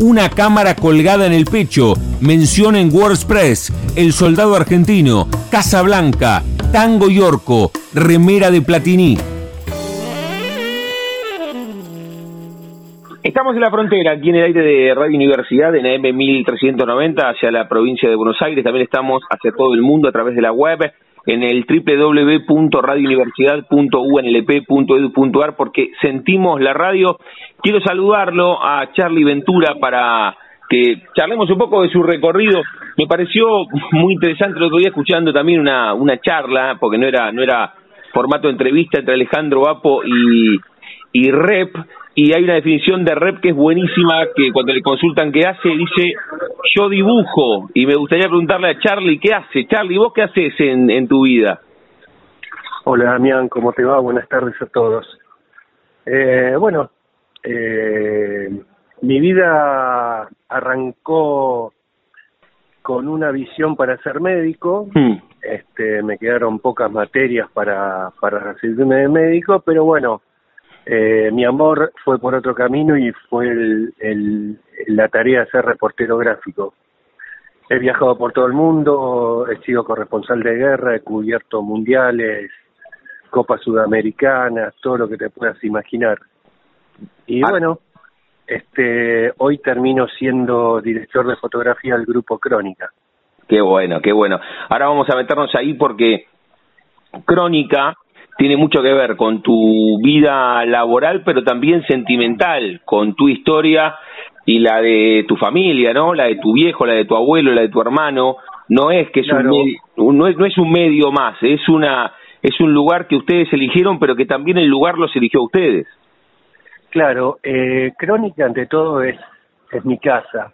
una cámara colgada en el pecho, mención en WordPress, El Soldado Argentino, Casa Blanca, Tango y Orco, Remera de Platini. Estamos en la frontera, aquí en el aire de Radio Universidad, en AM 1390, hacia la provincia de Buenos Aires. También estamos hacia todo el mundo a través de la web, en el www.radiouniversidad.unlp.edu.ar, porque sentimos la radio. Quiero saludarlo a Charlie Ventura para que charlemos un poco de su recorrido. Me pareció muy interesante el otro día escuchando también una, una charla, porque no era, no era formato de entrevista entre Alejandro Vapo y, y Rep, y hay una definición de rep que es buenísima, que cuando le consultan qué hace, dice, yo dibujo, y me gustaría preguntarle a Charlie, ¿qué hace? Charlie, ¿vos qué haces en, en tu vida? Hola Damián, ¿cómo te va? Buenas tardes a todos. Eh, bueno, eh, mi vida arrancó con una visión para ser médico, Hmm. este, me quedaron pocas materias para, para recibirme de médico, pero bueno, eh, mi amor fue por otro camino y fue el, el- la tarea de ser reportero gráfico. He viajado por todo el mundo, he sido corresponsal de guerra, he cubierto mundiales, copas sudamericanas, todo lo que te puedas imaginar. Y Ah. bueno, este, hoy termino siendo director de fotografía del grupo Crónica. Qué bueno, qué bueno. Ahora vamos a meternos ahí porque Crónica tiene mucho que ver con tu vida laboral, pero también sentimental, con tu historia y la de tu familia, ¿no? La de tu viejo, la de tu abuelo, la de tu hermano. No es que es Claro. un medio, no es, no es un medio más, es una es un lugar que ustedes eligieron, pero que también el lugar los eligió a ustedes. Claro, eh, Crónica ante todo es, es mi casa.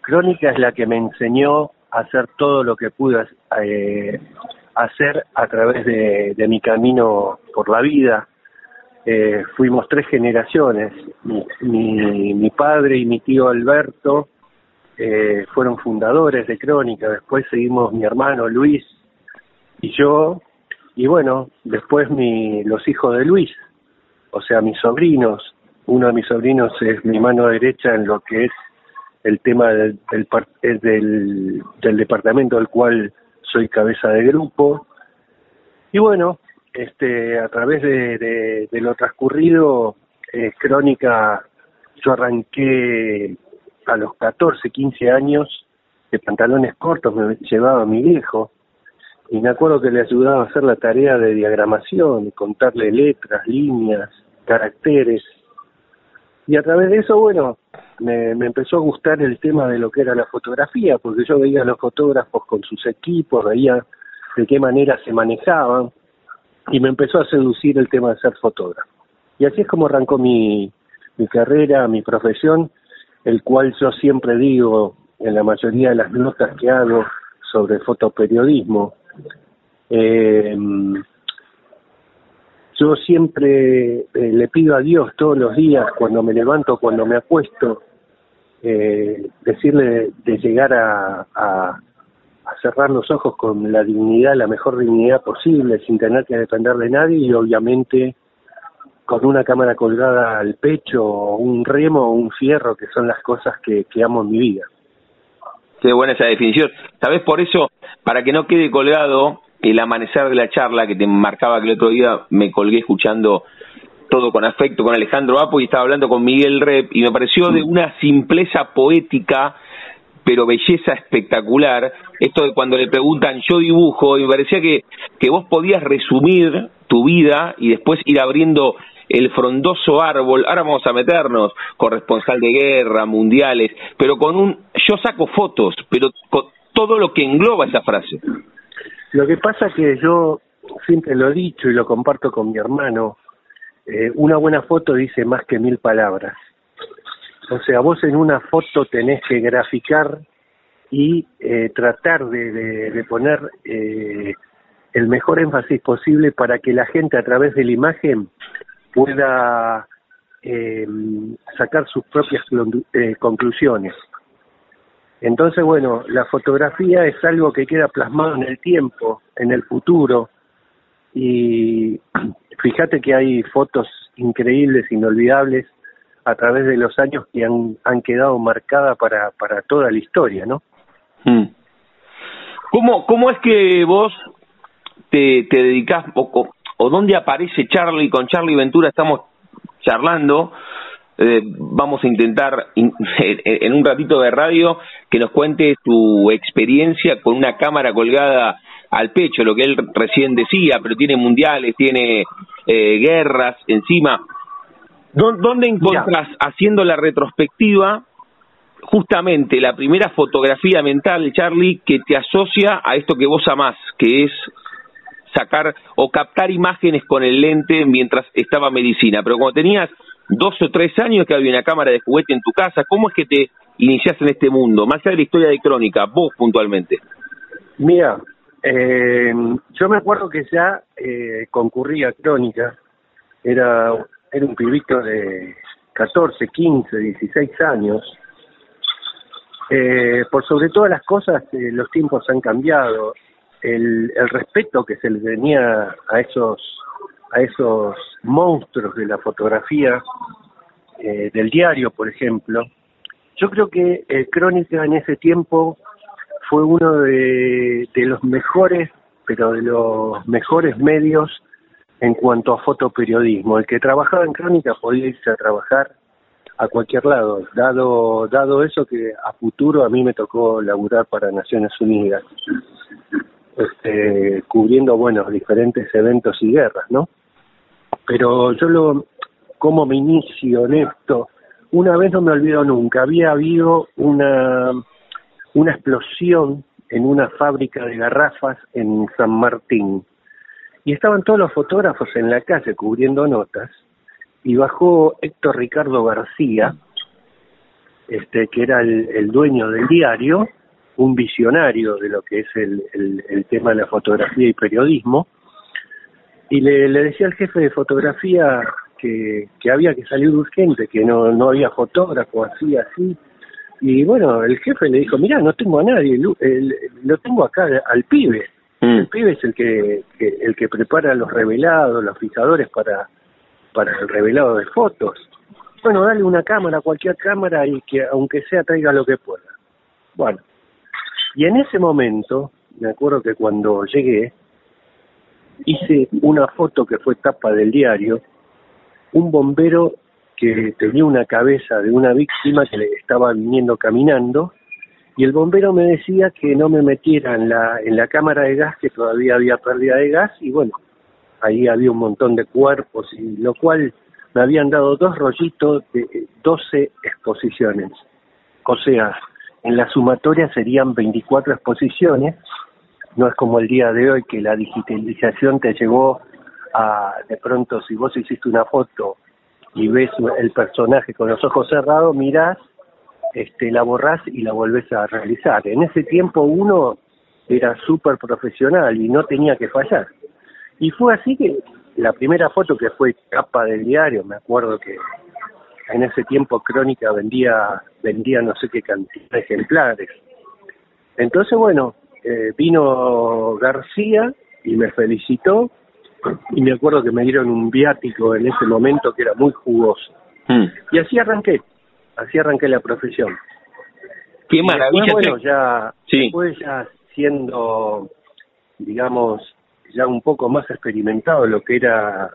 Crónica es la que me enseñó a hacer todo lo que pude eh, hacer a través de, mi camino por la vida. Eh, fuimos tres generaciones. Mi, padre y mi tío Alberto eh, fueron fundadores de Crónica. Después seguimos mi hermano Luis y yo. Y bueno, después mi, los hijos de Luis, o sea, mis sobrinos. Uno de mis sobrinos es mi mano derecha en lo que es el tema del, del, del, del departamento del cual soy cabeza de grupo. Y bueno, este, a través de, de, de lo transcurrido, eh, Crónica, yo arranqué a los 14, 15 años de pantalones cortos, me llevaba mi viejo. Y me acuerdo que le ayudaba a hacer la tarea de diagramación, contarle letras, líneas, caracteres. Y a través de eso, bueno, me, empezó a gustar el tema de lo que era la fotografía, porque yo veía a los fotógrafos con sus equipos, veía de qué manera se manejaban, y me empezó a seducir el tema de ser fotógrafo. Y así es como arrancó mi, mi carrera, mi profesión, el cual yo siempre digo en la mayoría de las notas que hago sobre fotoperiodismo, eh, yo siempre eh, le pido a Dios todos los días, cuando me levanto, cuando me acuesto, eh, decirle de llegar a, a, cerrar los ojos con la dignidad, la mejor dignidad posible, sin tener que depender de nadie y obviamente con una cámara colgada al pecho, un remo o un fierro, que son las cosas que, que amo en mi vida. Qué buena esa definición. ¿Sabes? Por eso, para que no quede colgado el amanecer de la charla que te marcaba que el otro día me colgué escuchando todo con afecto con Alejandro Apo y estaba hablando con Miguel Rep y me pareció de una simpleza poética pero belleza espectacular esto de cuando le preguntan yo dibujo y me parecía que, que vos podías resumir tu vida y después ir abriendo el frondoso árbol, ahora vamos a meternos, corresponsal de guerra, mundiales, pero con un, yo saco fotos, pero con todo lo que engloba esa frase. Lo que pasa que yo siempre lo he dicho y lo comparto con mi hermano, eh, una buena foto dice más que mil palabras. O sea, vos en una foto tenés que graficar y eh, tratar de, poner eh, el mejor énfasis posible para que la gente a través de la imagen pueda eh, sacar sus propias conclusiones. Entonces, bueno, la fotografía es algo que queda plasmado en el tiempo, en el futuro, y fíjate que hay fotos increíbles, inolvidables, a través de los años que han, han quedado marcadas para, para toda la historia, ¿no? Hmm. ¿Cómo, ¿Cómo es que vos te, te dedicás o, o dónde aparece Charlie? Con Charlie Ventura estamos charlando. Eh, vamos a intentar en un ratito de radio que nos cuente tu experiencia con una cámara colgada al pecho, lo que él recién decía, pero tiene mundiales, tiene eh, guerras encima. ¿Dónde encontrás, haciendo la retrospectiva, justamente la primera fotografía mental, Charlie, que te asocia a esto que vos amás, que es sacar o captar imágenes con el lente mientras estaba medicina? Pero cuando tenías dos o tres años que había una cámara de juguete en tu casa, ¿cómo es que te iniciaste en este mundo? Más allá de la historia de Crónica, vos puntualmente. Mira, eh, yo me acuerdo que ya eh, concurría Crónica, era era un pibito de 14, 15, 16 años. Eh, por sobre todas las cosas, eh, los tiempos han cambiado. El, el respeto que se le tenía a esos a esos monstruos de la fotografía eh, del diario, por ejemplo. Yo creo que Crónica en ese tiempo fue uno de, de los mejores, pero de los mejores medios en cuanto a fotoperiodismo. El que trabajaba en crónica podía irse a trabajar a cualquier lado, dado, dado eso que a futuro a mí me tocó laburar para Naciones Unidas, este, cubriendo, bueno, diferentes eventos y guerras, ¿no? Pero yo lo, como me inicio en esto, una vez no me olvido nunca, había habido una, una explosión en una fábrica de garrafas en San Martín, y estaban todos los fotógrafos en la calle cubriendo notas y bajó Héctor Ricardo García, este que era el, dueño del diario, un visionario de lo que es el, el, tema de la fotografía y periodismo, y le, le, decía al jefe de fotografía que, que había que salir urgente, que no, no había fotógrafo, así, así. Y bueno, el jefe le dijo, mira, no tengo a nadie, lo tengo acá al pibe. Mm. El pibe es el que, el que prepara los revelados, los fijadores para, para el revelado de fotos. Bueno, dale una cámara, cualquier cámara, y que aunque sea traiga lo que pueda. Bueno, y en ese momento, me acuerdo que cuando llegué, hice una foto que fue tapa del diario, un bombero que tenía una cabeza de una víctima que le estaba viniendo caminando y el bombero me decía que no me metiera en la, en la cámara de gas, que todavía había pérdida de gas, y bueno, ahí había un montón de cuerpos, y lo cual me habían dado dos rollitos de 12 exposiciones. O sea, en la sumatoria serían 24 exposiciones, no es como el día de hoy que la digitalización te llevó a, de pronto, si vos hiciste una foto y ves el personaje con los ojos cerrados, mirás este, la borrás y la volvés a realizar. En ese tiempo uno era súper profesional y no tenía que fallar. Y fue así que la primera foto que fue capa del diario, me acuerdo que en ese tiempo Crónica vendía, vendía no sé qué cantidad de ejemplares. Entonces, bueno, eh, vino García y me felicitó y me acuerdo que me dieron un viático en ese momento que era muy jugoso. Hmm. Y así arranqué así arranqué la profesión. Qué maravilla. bueno, ya, después ya siendo, digamos, ya un poco más experimentado lo que era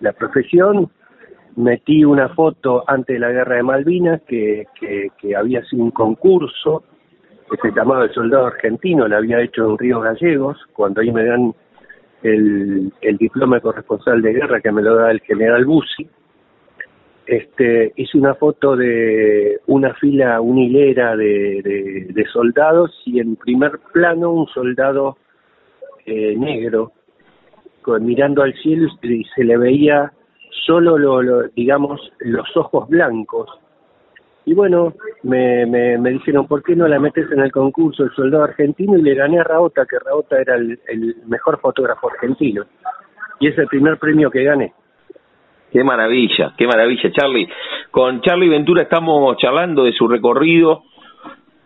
la profesión, metí una foto antes de la guerra de Malvinas que, que, había sido un concurso que se llamaba El Soldado Argentino, lo había hecho en Río Gallegos, cuando ahí me dan el, diploma de corresponsal de guerra que me lo da el general Bussi, este, hice una foto de una fila, una hilera de, soldados y en primer plano un soldado eh, negro mirando al cielo y se le veía solo, lo, digamos, los ojos blancos Y bueno, me, me, me, dijeron, ¿por qué no la metes en el concurso El Soldado Argentino? Y le gané a Raota, que Raota era el, mejor fotógrafo argentino. Y es el primer premio que gané. Qué maravilla, qué maravilla, Charlie. Con Charlie Ventura estamos charlando de su recorrido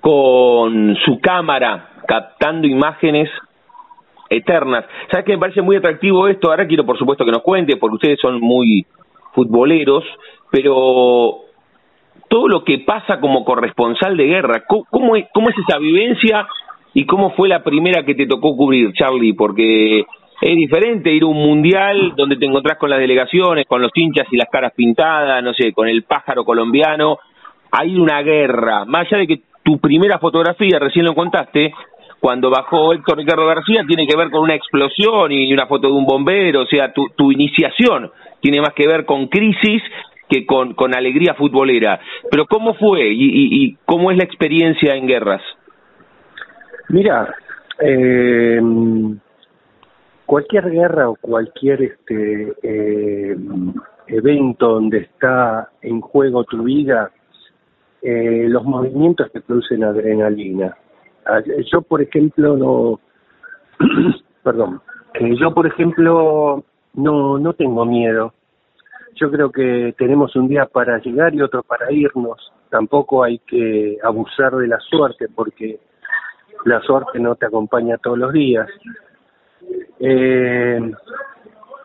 con su cámara, captando imágenes eternas. ¿Sabes qué me parece muy atractivo esto? Ahora quiero, por supuesto, que nos cuente, porque ustedes son muy futboleros, pero todo lo que pasa como corresponsal de guerra. ¿Cómo, es, cómo es esa vivencia y cómo fue la primera que te tocó cubrir, Charlie? Porque es diferente ir a un mundial donde te encontrás con las delegaciones, con los hinchas y las caras pintadas, no sé, con el pájaro colombiano, hay una guerra. Más allá de que tu primera fotografía, recién lo contaste, cuando bajó Héctor Ricardo García, tiene que ver con una explosión y una foto de un bombero, o sea, tu, tu iniciación tiene más que ver con crisis que con, con alegría futbolera. Pero ¿cómo fue y, y, cómo es la experiencia en guerras? Mira, eh, cualquier guerra o cualquier este eh, evento donde está en juego tu vida, eh, los movimientos te producen adrenalina. Ah, yo, por ejemplo, no, perdón, eh, yo, por ejemplo, no, no tengo miedo yo creo que tenemos un día para llegar y otro para irnos. Tampoco hay que abusar de la suerte porque la suerte no te acompaña todos los días. Eh,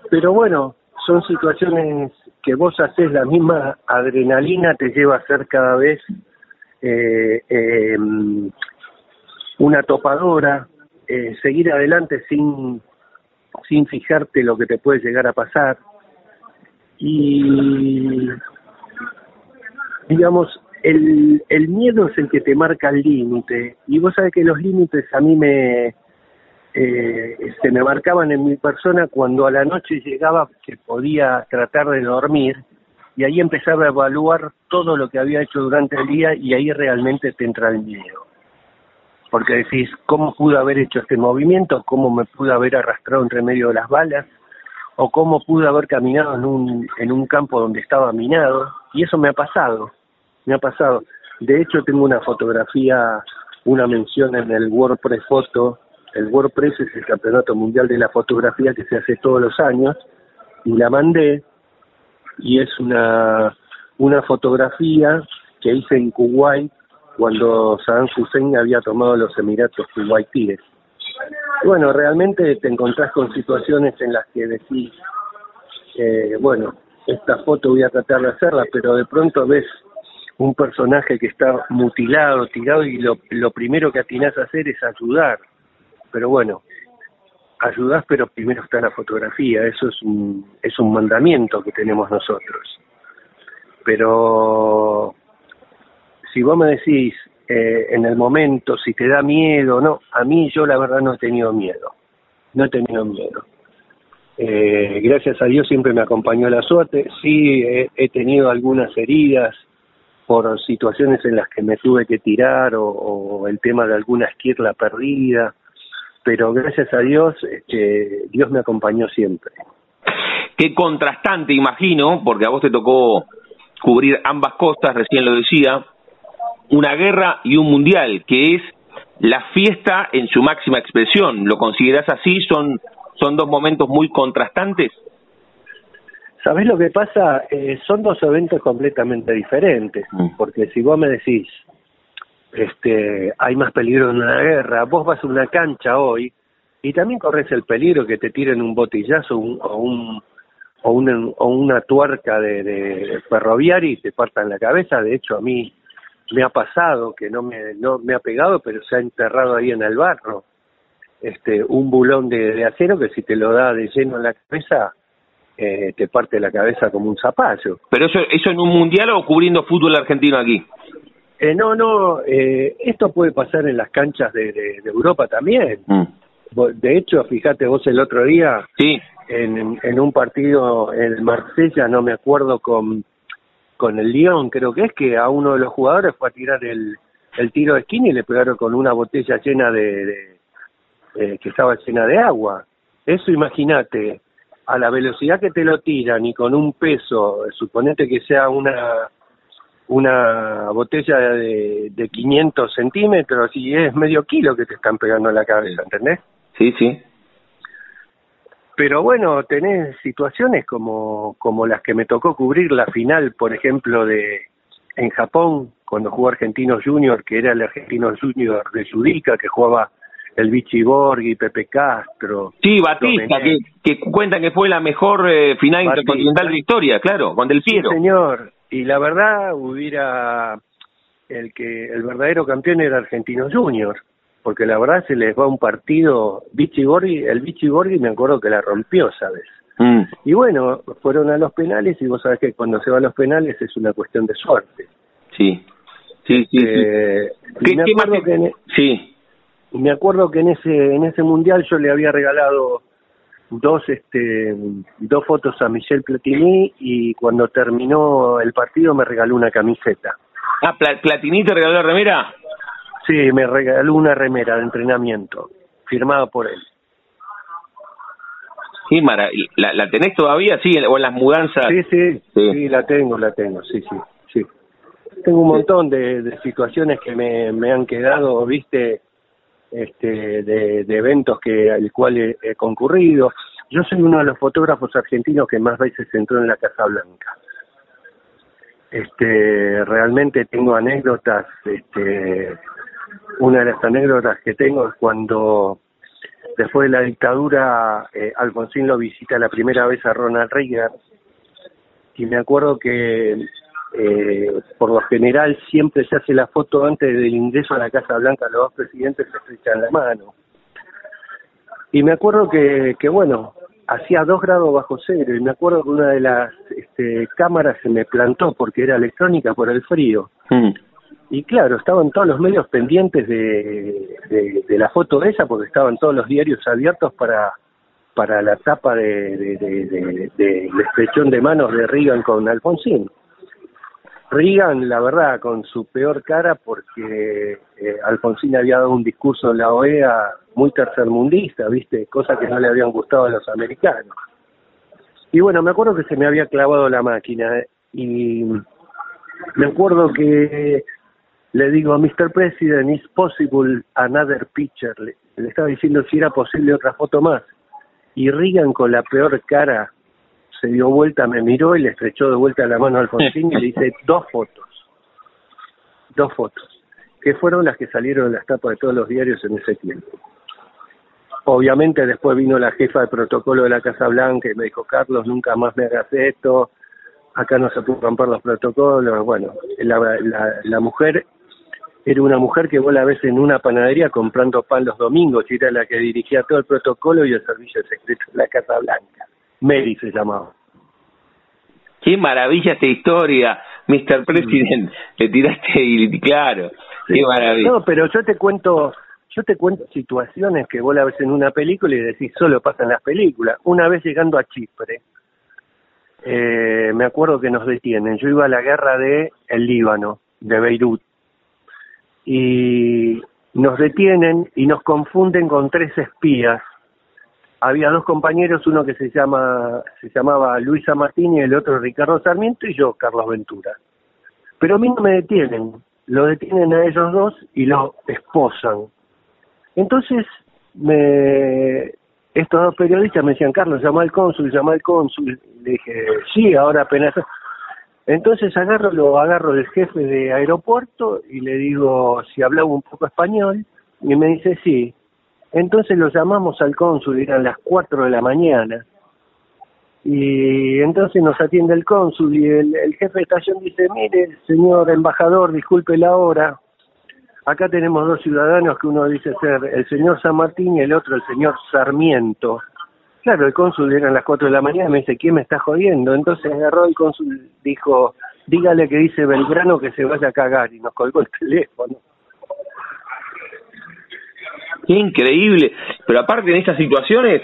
pero bueno, son situaciones que vos haces la misma adrenalina te lleva a ser cada vez eh, eh, una topadora, eh, seguir adelante sin sin fijarte lo que te puede llegar a pasar y digamos el, el miedo es el que te marca el límite. Y vos sabés que los límites a mí me eh, se me marcaban en mi persona cuando a la noche llegaba que podía tratar de dormir y ahí empezaba a evaluar todo lo que había hecho durante el día y ahí realmente te entra el miedo. Porque decís cómo pude haber hecho este movimiento cómo me pude haber arrastrado entre medio de las balas o cómo pude haber caminado en un, en un campo donde estaba minado, y eso me ha pasado, me ha pasado. De hecho, tengo una fotografía, una mención en el WordPress Foto, el WordPress es el campeonato mundial de la fotografía que se hace todos los años, y la mandé, y es una, una fotografía que hice en Kuwait cuando Saddam Hussein había tomado los Emiratos Kuwaitíes bueno, realmente te encontrás con situaciones en las que decís, eh, bueno, esta foto voy a tratar de hacerla, pero de pronto ves un personaje que está mutilado, tirado, y lo, lo primero que atinás a hacer es ayudar. Pero bueno, ayudás, pero primero está la fotografía, eso es un, es un mandamiento que tenemos nosotros. Pero si vos me decís, eh, en el momento, si te da miedo, no, a mí yo la verdad no he tenido miedo, no he tenido miedo. Eh, gracias a Dios siempre me acompañó la suerte, sí he, tenido algunas heridas por situaciones en las que me tuve que tirar o, el tema de alguna esquirla perdida, pero gracias a Dios este, Dios me acompañó siempre. Qué contrastante, imagino, porque a vos te tocó cubrir ambas costas, recién lo decía, una guerra y un mundial, que es la fiesta en su máxima expresión. ¿Lo consideras así? ¿Son, son dos momentos muy contrastantes? ¿Sabés lo que pasa? Eh, son dos eventos completamente diferentes, mm. porque si vos me decís, este, hay más peligro en una guerra, vos vas a una cancha hoy y también corres el peligro que te tiren un botillazo o, un, o, una, o una tuerca de, de ferroviaria y te partan la cabeza. De hecho, a mí me ha pasado que no me no me ha pegado pero se ha enterrado ahí en el barro este un bulón de, acero que si te lo da de lleno en la cabeza eh, te parte la cabeza como un zapallo. Pero eso eso en un mundial o cubriendo fútbol argentino aquí eh, no no eh, esto puede pasar en las canchas de, de, Europa también. Mm. de hecho fíjate vos el otro día sí. en, en un partido en Marsella no me acuerdo con con el León, creo que es que a uno de los jugadores fue a tirar el, el tiro de esquina y le pegaron con una botella llena de, eh, que estaba llena de agua. Eso imagínate, a la velocidad que te lo tiran y con un peso, suponete que sea una una botella de, de 500 centímetros y es medio kilo que te están pegando en la cabeza, ¿entendés? Sí, sí. Pero bueno, tenés situaciones como, como las que me tocó cubrir la final, por ejemplo, de en Japón, cuando jugó Argentinos Junior, que era el Argentinos Junior de Judica, que jugaba el Vichy Borghi, Pepe Castro. Sí, Batista, que, que cuentan que fue la mejor eh, final intercontinental de la historia, claro, con Del Piero. Sí, señor. Y la verdad, hubiera. El que el verdadero campeón era Argentinos Junior, porque la verdad se les va un partido. Vichy el Vichy Borghi me acuerdo que la rompió, ¿sabes? Mm. Y bueno, fueron a los penales y vos sabés que cuando se va a los penales es una cuestión de suerte. Sí, sí, sí. Eh, ¿Qué, me acuerdo que en, e- sí. Me acuerdo que en ese en ese mundial yo le había regalado dos este dos fotos a Michel Platini y cuando terminó el partido me regaló una camiseta. Ah, Platini te regaló la remera. Sí, me regaló una remera de entrenamiento firmada por él. Sí, Mara, ¿la, ¿la tenés todavía? Sí, o en las mudanzas. Sí, sí, sí, la tengo, la tengo, sí, sí, sí. Tengo un montón de, de situaciones que me, me han quedado, viste, este, de, de eventos que al cual he, he, concurrido. Yo soy uno de los fotógrafos argentinos que más veces entró en la Casa Blanca. Este, realmente tengo anécdotas, este, una de las anécdotas que tengo es cuando Después de la dictadura, eh, Alfonsín lo visita la primera vez a Ronald Reagan y me acuerdo que eh, por lo general siempre se hace la foto antes del ingreso a la Casa Blanca, los dos presidentes se estrechan la mano. Y me acuerdo que, que bueno, hacía dos grados bajo cero y me acuerdo que una de las este, cámaras se me plantó porque era electrónica por el frío. Mm. Y claro, estaban todos los medios pendientes de, de, la foto esa, porque estaban todos los diarios abiertos para, para la tapa de, de, de, de manos de Reagan con Alfonsín. Reagan, la verdad, con su peor cara, porque eh, Alfonsín había dado un discurso en la OEA muy tercermundista, ¿viste? Cosa que no le habían gustado a los americanos. Y bueno, me acuerdo que se me había clavado la máquina ¿eh? y me acuerdo que le digo, Mr. President, is possible another picture? Le, estaba diciendo si era posible otra foto más. Y Reagan con la peor cara se dio vuelta, me miró y le estrechó de vuelta la mano a Alfonsín y le dice dos fotos. Dos fotos. Que fueron las que salieron en las tapas de todos los diarios en ese tiempo. Obviamente después vino la jefa de protocolo de la Casa Blanca y me dijo, Carlos, nunca más me hagas esto, acá no se pueden romper los protocolos. Bueno, la, la, la mujer era una mujer que vos la ves en una panadería comprando pan los domingos y era la que dirigía todo el protocolo y el servicio secreto de la Casa Blanca. Mary se llamaba. Qué maravilla esta historia, Mr. President. Le tiraste y claro, qué maravilla. No, pero yo te cuento, yo te cuento situaciones que vos la ves en una película y decís solo pasan las películas. Una vez llegando a Chipre, eh, me acuerdo que nos detienen. Yo iba a la guerra de el Líbano, de Beirut y nos detienen y nos confunden con tres espías. Había dos compañeros, uno que se llama se llamaba Luisa Martín y el otro Ricardo Sarmiento y yo, Carlos Ventura. Pero a mí no me detienen, lo detienen a ellos dos y lo esposan. Entonces, me, estos dos periodistas me decían, Carlos, llama al cónsul, llama al cónsul. Le dije, sí, ahora apenas entonces agarro, lo agarro del jefe de aeropuerto y le digo si hablaba un poco español y me dice sí. Entonces lo llamamos al cónsul, eran las 4 de la mañana. Y entonces nos atiende el cónsul y el, el jefe de estación dice, mire, señor embajador, disculpe la hora. Acá tenemos dos ciudadanos que uno dice ser el señor San Martín y el otro el señor Sarmiento. Claro, el cónsul eran las 4 de la mañana, me dice, ¿quién me está jodiendo? Entonces agarró el cónsul, dijo, dígale que dice Belgrano que se vaya a cagar y nos colgó el teléfono. Qué increíble, pero aparte en estas situaciones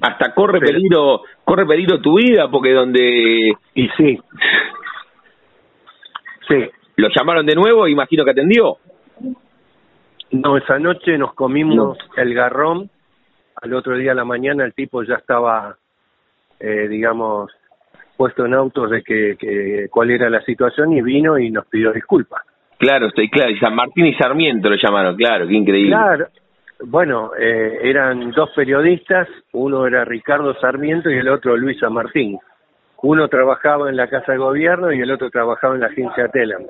hasta corre peligro, corre peligro tu vida porque donde y sí. Sí. ¿Lo llamaron de nuevo? Imagino que atendió. No, esa noche nos comimos el garrón al otro día a la mañana el tipo ya estaba, eh, digamos, puesto en autos de que, que cuál era la situación y vino y nos pidió disculpas. Claro, estoy claro. Y San Martín y Sarmiento lo llamaron, claro, qué increíble. Claro, bueno, eh, eran dos periodistas, uno era Ricardo Sarmiento y el otro Luis San Martín. Uno trabajaba en la Casa de Gobierno y el otro trabajaba en la agencia Telam.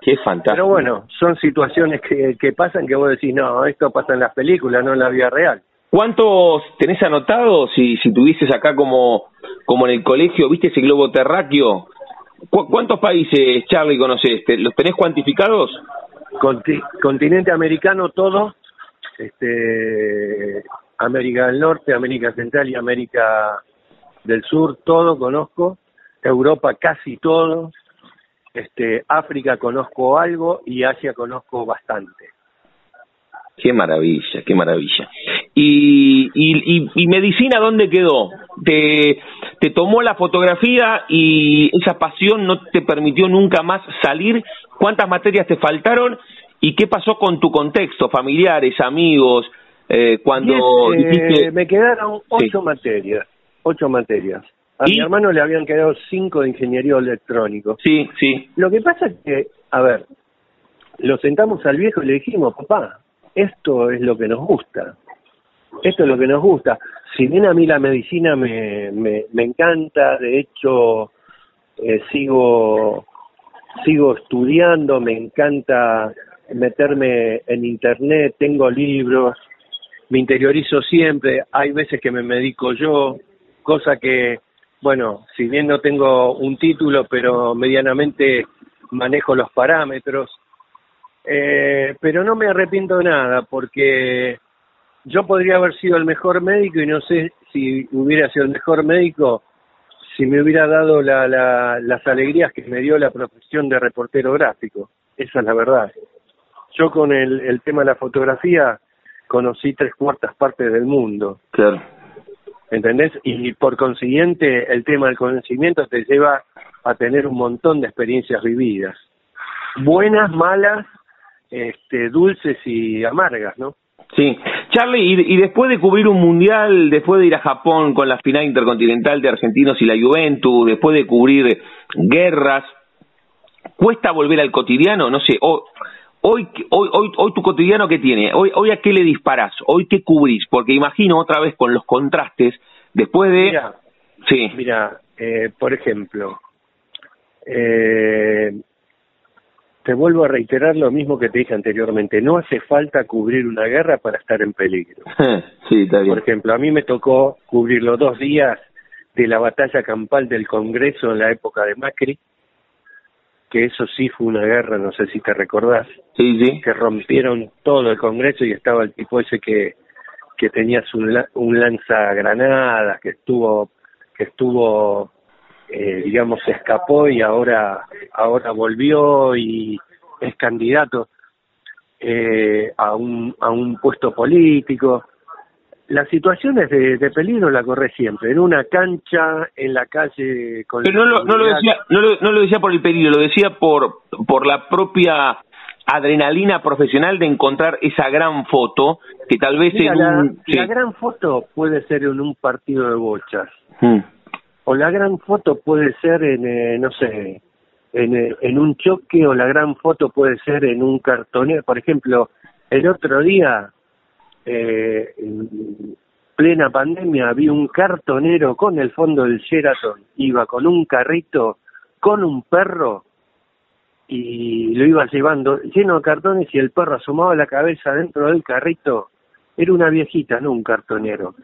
Qué fantástico. Pero bueno, son situaciones que, que pasan que vos decís, no, esto pasa en las películas, no en la vida real. ¿Cuántos tenés anotados si, si tuvieses acá como, como en el colegio, viste ese globo terráqueo? ¿Cuántos países, Charlie, conoces? ¿Los tenés cuantificados? continente americano todo, este, América del Norte, América Central y América del Sur, todo conozco. Europa casi todo. Este, África conozco algo y Asia conozco bastante. Qué maravilla, qué maravilla. ¿Y, y, y, medicina dónde quedó? ¿Te, ¿Te tomó la fotografía y esa pasión no te permitió nunca más salir? ¿Cuántas materias te faltaron? ¿Y qué pasó con tu contexto, familiares, amigos, eh, cuando eh, Me quedaron ocho materias, ocho materias. A mi hermano le habían quedado cinco de ingeniería electrónico. Sí, sí. Lo que pasa es que, a ver, lo sentamos al viejo y le dijimos, papá, esto es lo que nos gusta. Esto es lo que nos gusta. Si bien a mí la medicina me, me, encanta, de hecho, eh, sigo, sigo estudiando, me encanta meterme en internet, tengo libros, me interiorizo siempre, hay veces que me medico yo, cosa que, bueno, si bien no tengo un título, pero medianamente manejo los parámetros, eh, pero no me arrepiento de nada, porque yo podría haber sido el mejor médico y no sé si hubiera sido el mejor médico si me hubiera dado la, la, las alegrías que me dio la profesión de reportero gráfico. Esa es la verdad. Yo con el, el tema de la fotografía conocí tres cuartas partes del mundo. Claro. ¿Entendés? Y por consiguiente el tema del conocimiento te lleva a tener un montón de experiencias vividas. Buenas, malas, este, dulces y amargas, ¿no? Sí. Charlie, y, después de cubrir un mundial, después de ir a Japón con la final intercontinental de Argentinos y la Juventus, después de cubrir guerras, ¿cuesta volver al cotidiano? No sé, hoy, hoy, hoy, hoy tu cotidiano qué tiene? Hoy, hoy a qué le disparás? Hoy qué cubrís? Porque imagino otra vez con los contrastes, después de... Mira, sí. mira eh, por ejemplo, eh, te vuelvo a reiterar lo mismo que te dije anteriormente, no hace falta cubrir una guerra para estar en peligro. sí, está bien. Por ejemplo, a mí me tocó cubrir los dos días de la batalla campal del Congreso en la época de Macri, que eso sí fue una guerra, no sé si te recordás, sí, sí. que rompieron todo el Congreso y estaba el tipo ese que que tenía su, un lanzagranadas, que estuvo que estuvo eh, digamos, se escapó y ahora, ahora volvió y es candidato eh, a, un, a un puesto político. Las situaciones de, de peligro la corre siempre, en una cancha, en la calle. Con Pero no lo, no, lo decía, no, lo, no lo decía por el peligro, lo decía por, por la propia adrenalina profesional de encontrar esa gran foto que tal vez en un... la, gran foto puede ser en un partido de bochas. Hmm o la gran foto puede ser en, eh, no sé, en, eh, en un choque o la gran foto puede ser en un cartonero. Por ejemplo, el otro día, eh, en plena pandemia, vi un cartonero con el fondo del Sheraton, iba con un carrito, con un perro, y lo iba llevando lleno de cartones y el perro asomaba la cabeza dentro del carrito. Era una viejita, no un cartonero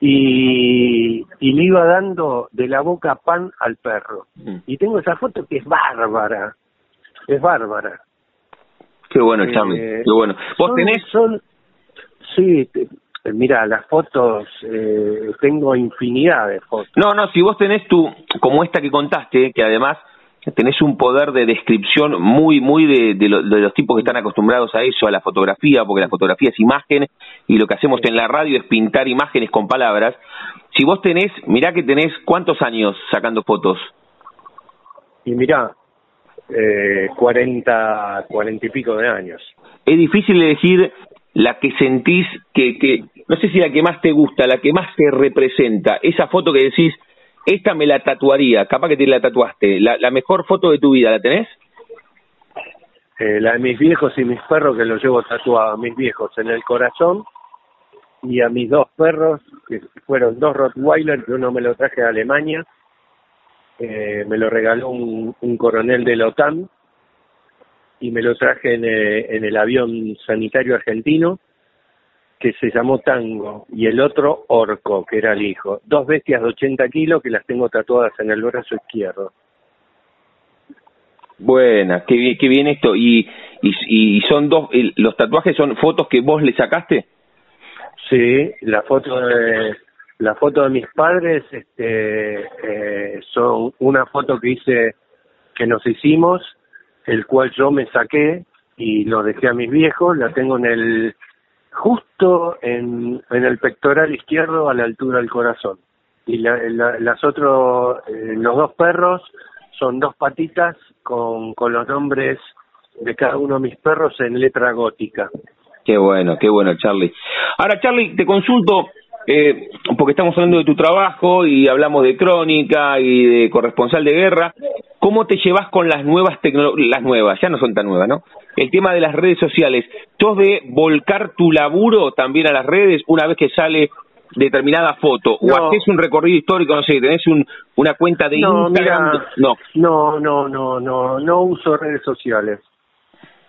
y, y le iba dando de la boca pan al perro. Y tengo esa foto que es bárbara, es bárbara. Qué bueno, eh, qué bueno. ¿Vos tenés...? Son, sí, mira, las fotos, eh, tengo infinidad de fotos. No, no, si vos tenés tu, como esta que contaste, que además tenés un poder de descripción muy, muy de, de, los tipos que están acostumbrados a eso, a la fotografía, porque la fotografía es imagen y lo que hacemos en la radio es pintar imágenes con palabras. Si vos tenés, mirá que tenés cuántos años sacando fotos. Y mirá, eh, 40, 40 y pico de años. Es difícil elegir la que sentís que, que, no sé si la que más te gusta, la que más te representa, esa foto que decís, esta me la tatuaría, capaz que te la tatuaste, la, mejor foto de tu vida, ¿la tenés? Eh, la de mis viejos y mis perros que los llevo tatuados, a mis viejos en el corazón y a mis dos perros, que fueron dos Rottweiler, que uno me lo traje de Alemania, eh, me lo regaló un, coronel de la OTAN y me lo traje en, eh, en el avión sanitario argentino que se llamó Tango y el otro Orco, que era el hijo. Dos bestias de 80 kilos que las tengo tatuadas en el brazo izquierdo. Buena, qué bien, qué bien esto. ¿Y, y, y son dos, los tatuajes son fotos que vos le sacaste? Sí, la foto de la foto de mis padres este, eh, son una foto que hice que nos hicimos, el cual yo me saqué y lo dejé a mis viejos, la tengo en el justo en, en el pectoral izquierdo a la altura del corazón. Y la, las otros, eh, los dos perros son dos patitas con, con los nombres de cada uno de mis perros en letra gótica. Qué bueno, qué bueno, Charlie. Ahora, Charlie, te consulto, eh, porque estamos hablando de tu trabajo y hablamos de crónica y de corresponsal de guerra. ¿Cómo te llevas con las nuevas tecnologías? Las nuevas, ya no son tan nuevas, ¿no? El tema de las redes sociales. ¿Tos de volcar tu laburo también a las redes una vez que sale determinada foto? ¿O haces un recorrido histórico, no sé, tenés un, una cuenta de Instagram? no, no, no, no, no, no uso redes sociales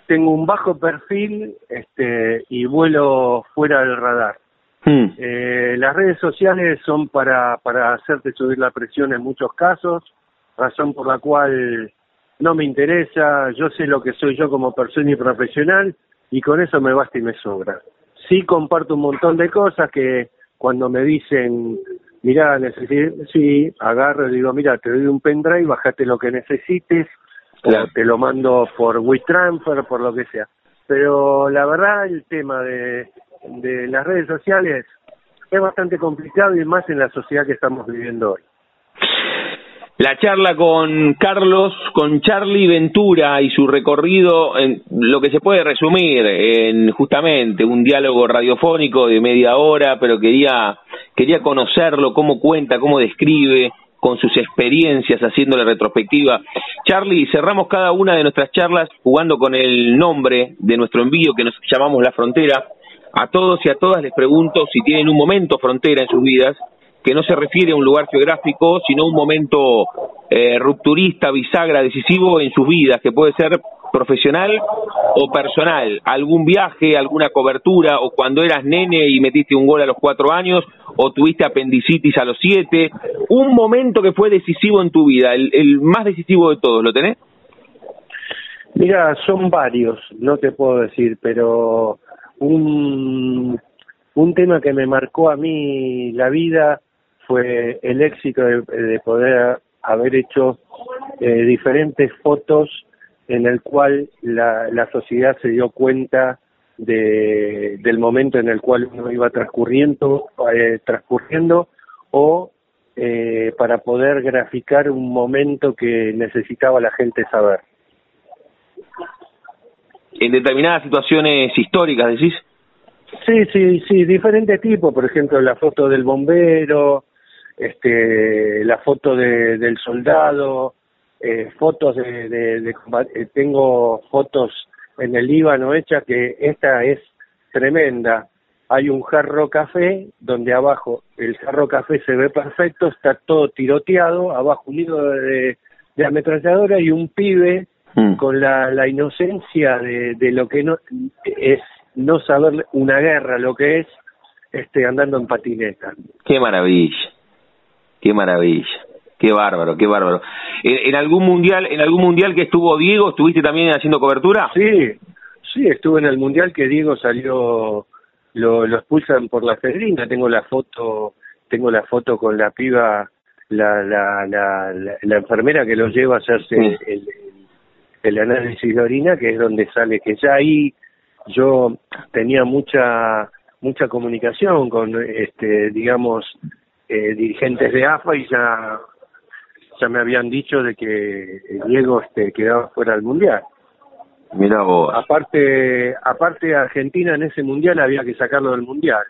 tengo un bajo perfil este, y vuelo fuera del radar. Hmm. Eh, las redes sociales son para, para hacerte subir la presión en muchos casos, razón por la cual no me interesa, yo sé lo que soy yo como persona y profesional y con eso me basta y me sobra. Sí comparto un montón de cosas que cuando me dicen, mira, necesito, sí, agarro y digo, mira, te doy un pendrive, bajate lo que necesites, o te lo mando por WeTransfer, por lo que sea. Pero la verdad el tema de, de las redes sociales es bastante complicado y más en la sociedad que estamos viviendo hoy. La charla con Carlos, con Charlie Ventura y su recorrido, en lo que se puede resumir en justamente un diálogo radiofónico de media hora, pero quería, quería conocerlo, cómo cuenta, cómo describe, con sus experiencias haciendo la retrospectiva. Charlie, cerramos cada una de nuestras charlas jugando con el nombre de nuestro envío que nos llamamos La Frontera. A todos y a todas les pregunto si tienen un momento frontera en sus vidas, que no se refiere a un lugar geográfico, sino a un momento eh, rupturista, bisagra, decisivo en sus vidas, que puede ser profesional o personal, algún viaje, alguna cobertura, o cuando eras nene y metiste un gol a los cuatro años, o tuviste apendicitis a los siete, un momento que fue decisivo en tu vida, el, el más decisivo de todos, ¿lo tenés? Mira, son varios, no te puedo decir, pero un, un tema que me marcó a mí la vida fue el éxito de, poder haber hecho eh, diferentes fotos en el cual la, la sociedad se dio cuenta de, del momento en el cual uno iba transcurriendo, eh, transcurriendo o eh, para poder graficar un momento que necesitaba la gente saber. En determinadas situaciones históricas, decís. Sí, sí, sí, diferentes tipos, por ejemplo, la foto del bombero, este, la foto de, del soldado, eh, fotos de, de, eh, tengo fotos en el Líbano hechas que esta es tremenda. Hay un jarro café donde abajo el jarro café se ve perfecto, está todo tiroteado, abajo un hilo de, de ametralladora y un pibe mm. con la, la inocencia de, de lo que no es no saber una guerra, lo que es este andando en patineta. Qué maravilla, qué maravilla. Qué bárbaro, qué bárbaro. ¿En, algún mundial, en algún mundial que estuvo Diego, estuviste también haciendo cobertura? Sí, sí, estuve en el mundial que Diego salió, lo, lo expulsan por la fedrina. Tengo la foto, tengo la foto con la piba, la, la, la, la, enfermera que lo lleva a hacerse el, el análisis de orina, que es donde sale que ya ahí yo tenía mucha mucha comunicación con este digamos eh, dirigentes de AFA y ya ya me habían dicho de que Diego este, quedaba fuera del mundial. Mira vos. Aparte, aparte Argentina en ese mundial había que sacarlo del mundial.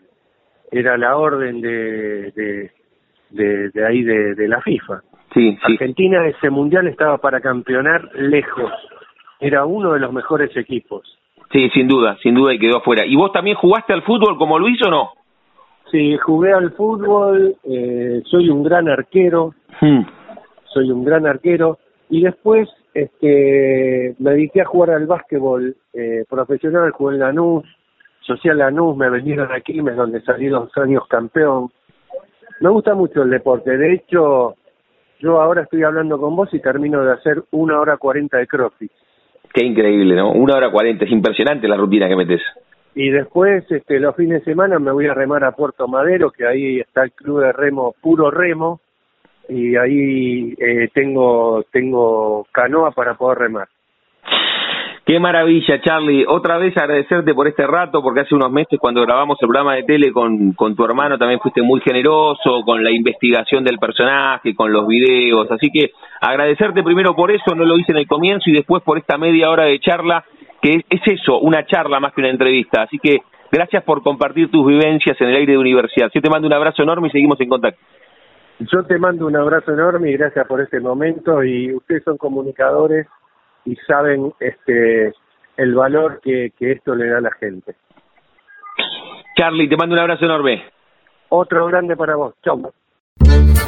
Era la orden de, de, de ahí de, de la FIFA. Sí, sí. Argentina ese mundial estaba para campeonar lejos. Era uno de los mejores equipos. Sí, sin duda, sin duda y quedó afuera. ¿Y vos también jugaste al fútbol como Luis o no? Sí, jugué al fútbol, eh, soy un gran arquero, Hmm. soy un gran arquero y después este, me dediqué a jugar al básquetbol eh, profesional, jugué en Lanús, Social Lanús, me vendieron aquí, me donde salí dos años campeón. Me gusta mucho el deporte, de hecho yo ahora estoy hablando con vos y termino de hacer una hora cuarenta de crossfit. Qué increíble, ¿no? Una hora cuarenta, es impresionante la rutina que metes. Y después, este, los fines de semana me voy a remar a Puerto Madero, que ahí está el club de remo, puro remo, y ahí eh, tengo tengo canoa para poder remar. Qué maravilla, Charlie. Otra vez agradecerte por este rato, porque hace unos meses cuando grabamos el programa de tele con, con tu hermano también fuiste muy generoso con la investigación del personaje, con los videos. Así que agradecerte primero por eso, no lo hice en el comienzo, y después por esta media hora de charla, que es, es eso, una charla más que una entrevista. Así que gracias por compartir tus vivencias en el aire de universidad. Yo te mando un abrazo enorme y seguimos en contacto. Yo te mando un abrazo enorme y gracias por este momento. Y ustedes son comunicadores y saben este el valor que, que esto le da a la gente. Charlie, te mando un abrazo enorme. Otro grande para vos. Chau.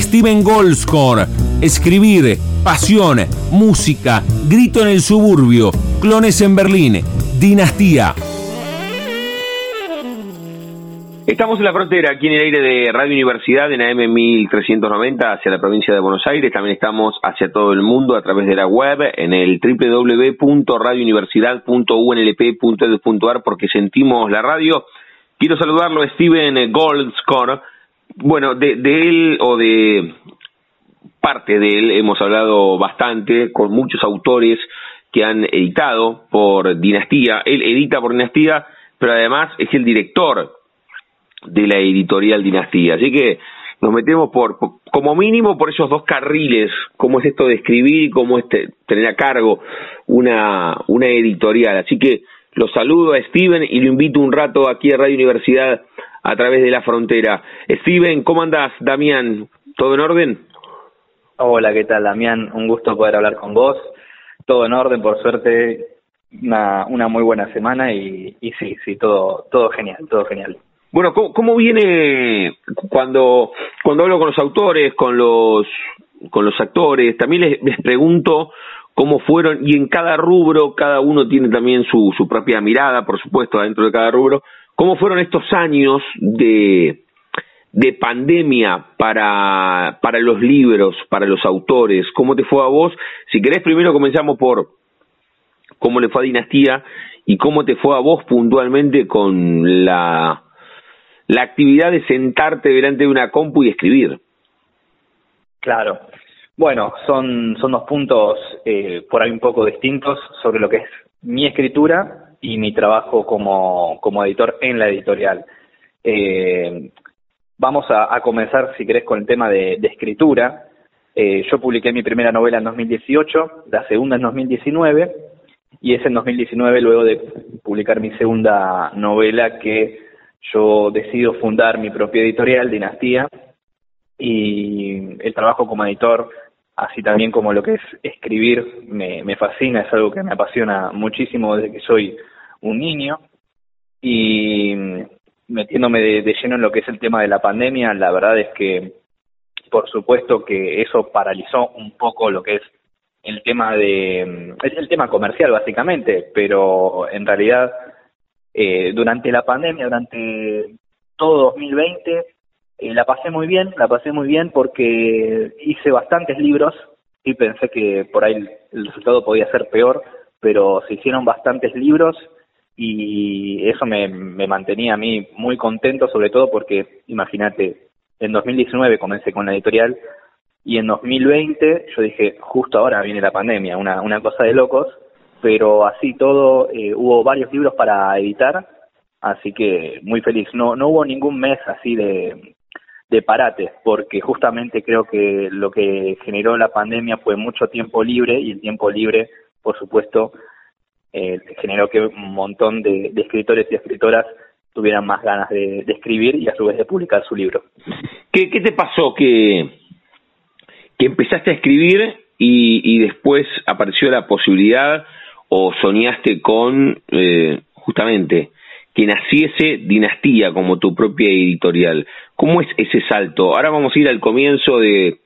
Steven Goldscore. Escribir, pasión, música, grito en el suburbio, clones en Berlín, dinastía. Estamos en la frontera, aquí en el aire de Radio Universidad, en AM 1390, hacia la provincia de Buenos Aires. También estamos hacia todo el mundo a través de la web, en el www.radiouniversidad.unlp.edu.ar, porque sentimos la radio. Quiero saludarlo Steven Goldscore. Bueno, de, de él o de parte de él hemos hablado bastante con muchos autores que han editado por Dinastía. Él edita por Dinastía, pero además es el director de la editorial Dinastía. Así que nos metemos por, como mínimo por esos dos carriles, cómo es esto de escribir y cómo es te, tener a cargo una, una editorial. Así que lo saludo a Steven y lo invito un rato aquí a Radio Universidad a través de la frontera. Steven, ¿cómo andás? Damián, ¿todo en orden? Hola, ¿qué tal, Damián? Un gusto poder hablar con vos. Todo en orden, por suerte, una, una muy buena semana y, y sí, sí, todo, todo genial, todo genial. Bueno, ¿cómo, ¿cómo, viene cuando, cuando hablo con los autores, con los, con los actores? También les, les pregunto cómo fueron, y en cada rubro, cada uno tiene también su, su propia mirada, por supuesto, dentro de cada rubro, cómo fueron estos años de, de pandemia para, para los libros, para los autores, cómo te fue a vos. Si querés, primero comenzamos por cómo le fue a Dinastía y cómo te fue a vos puntualmente con la la actividad de sentarte delante de una compu y escribir. Claro. Bueno, son, son dos puntos eh, por ahí un poco distintos sobre lo que es mi escritura y mi trabajo como, como editor en la editorial. Eh, vamos a, comenzar, si querés, con el tema de, de escritura. Eh, yo publiqué mi primera novela en 2018, la segunda en 2019, y es en 2019, luego de publicar mi segunda novela, que yo decido fundar mi propia editorial, Dinastía, y el trabajo como editor, así también como lo que es escribir, me, me fascina, es algo que me apasiona muchísimo desde que soy un niño. Y metiéndome de, lleno en lo que es el tema de la pandemia, la verdad es que, por supuesto que eso paralizó un poco lo que es el tema de, el tema comercial básicamente, pero en realidad eh, durante la pandemia, durante todo 2020, la pasé muy bien, la pasé muy bien porque hice bastantes libros y pensé que por ahí el, el resultado podía ser peor, pero se hicieron bastantes libros y eso me, me mantenía a mí muy contento, sobre todo porque, imagínate, en 2019 comencé con la editorial Y en 2020 yo dije, justo ahora viene la pandemia, una, una cosa de locos, pero así todo, eh, hubo varios libros para editar, así que muy feliz. No, no hubo ningún mes así de, de parate, porque justamente creo que lo que generó la pandemia fue mucho tiempo libre y el tiempo libre, por supuesto, eh, generó que un montón de, escritores y escritoras tuvieran más ganas de, escribir y a su vez de publicar su libro. ¿Qué, qué te pasó que, que empezaste a escribir y, y después apareció la posibilidad o soñaste con eh, justamente que naciese Dinastía como tu propia editorial. ¿Cómo es ese salto? Ahora vamos a ir al comienzo de,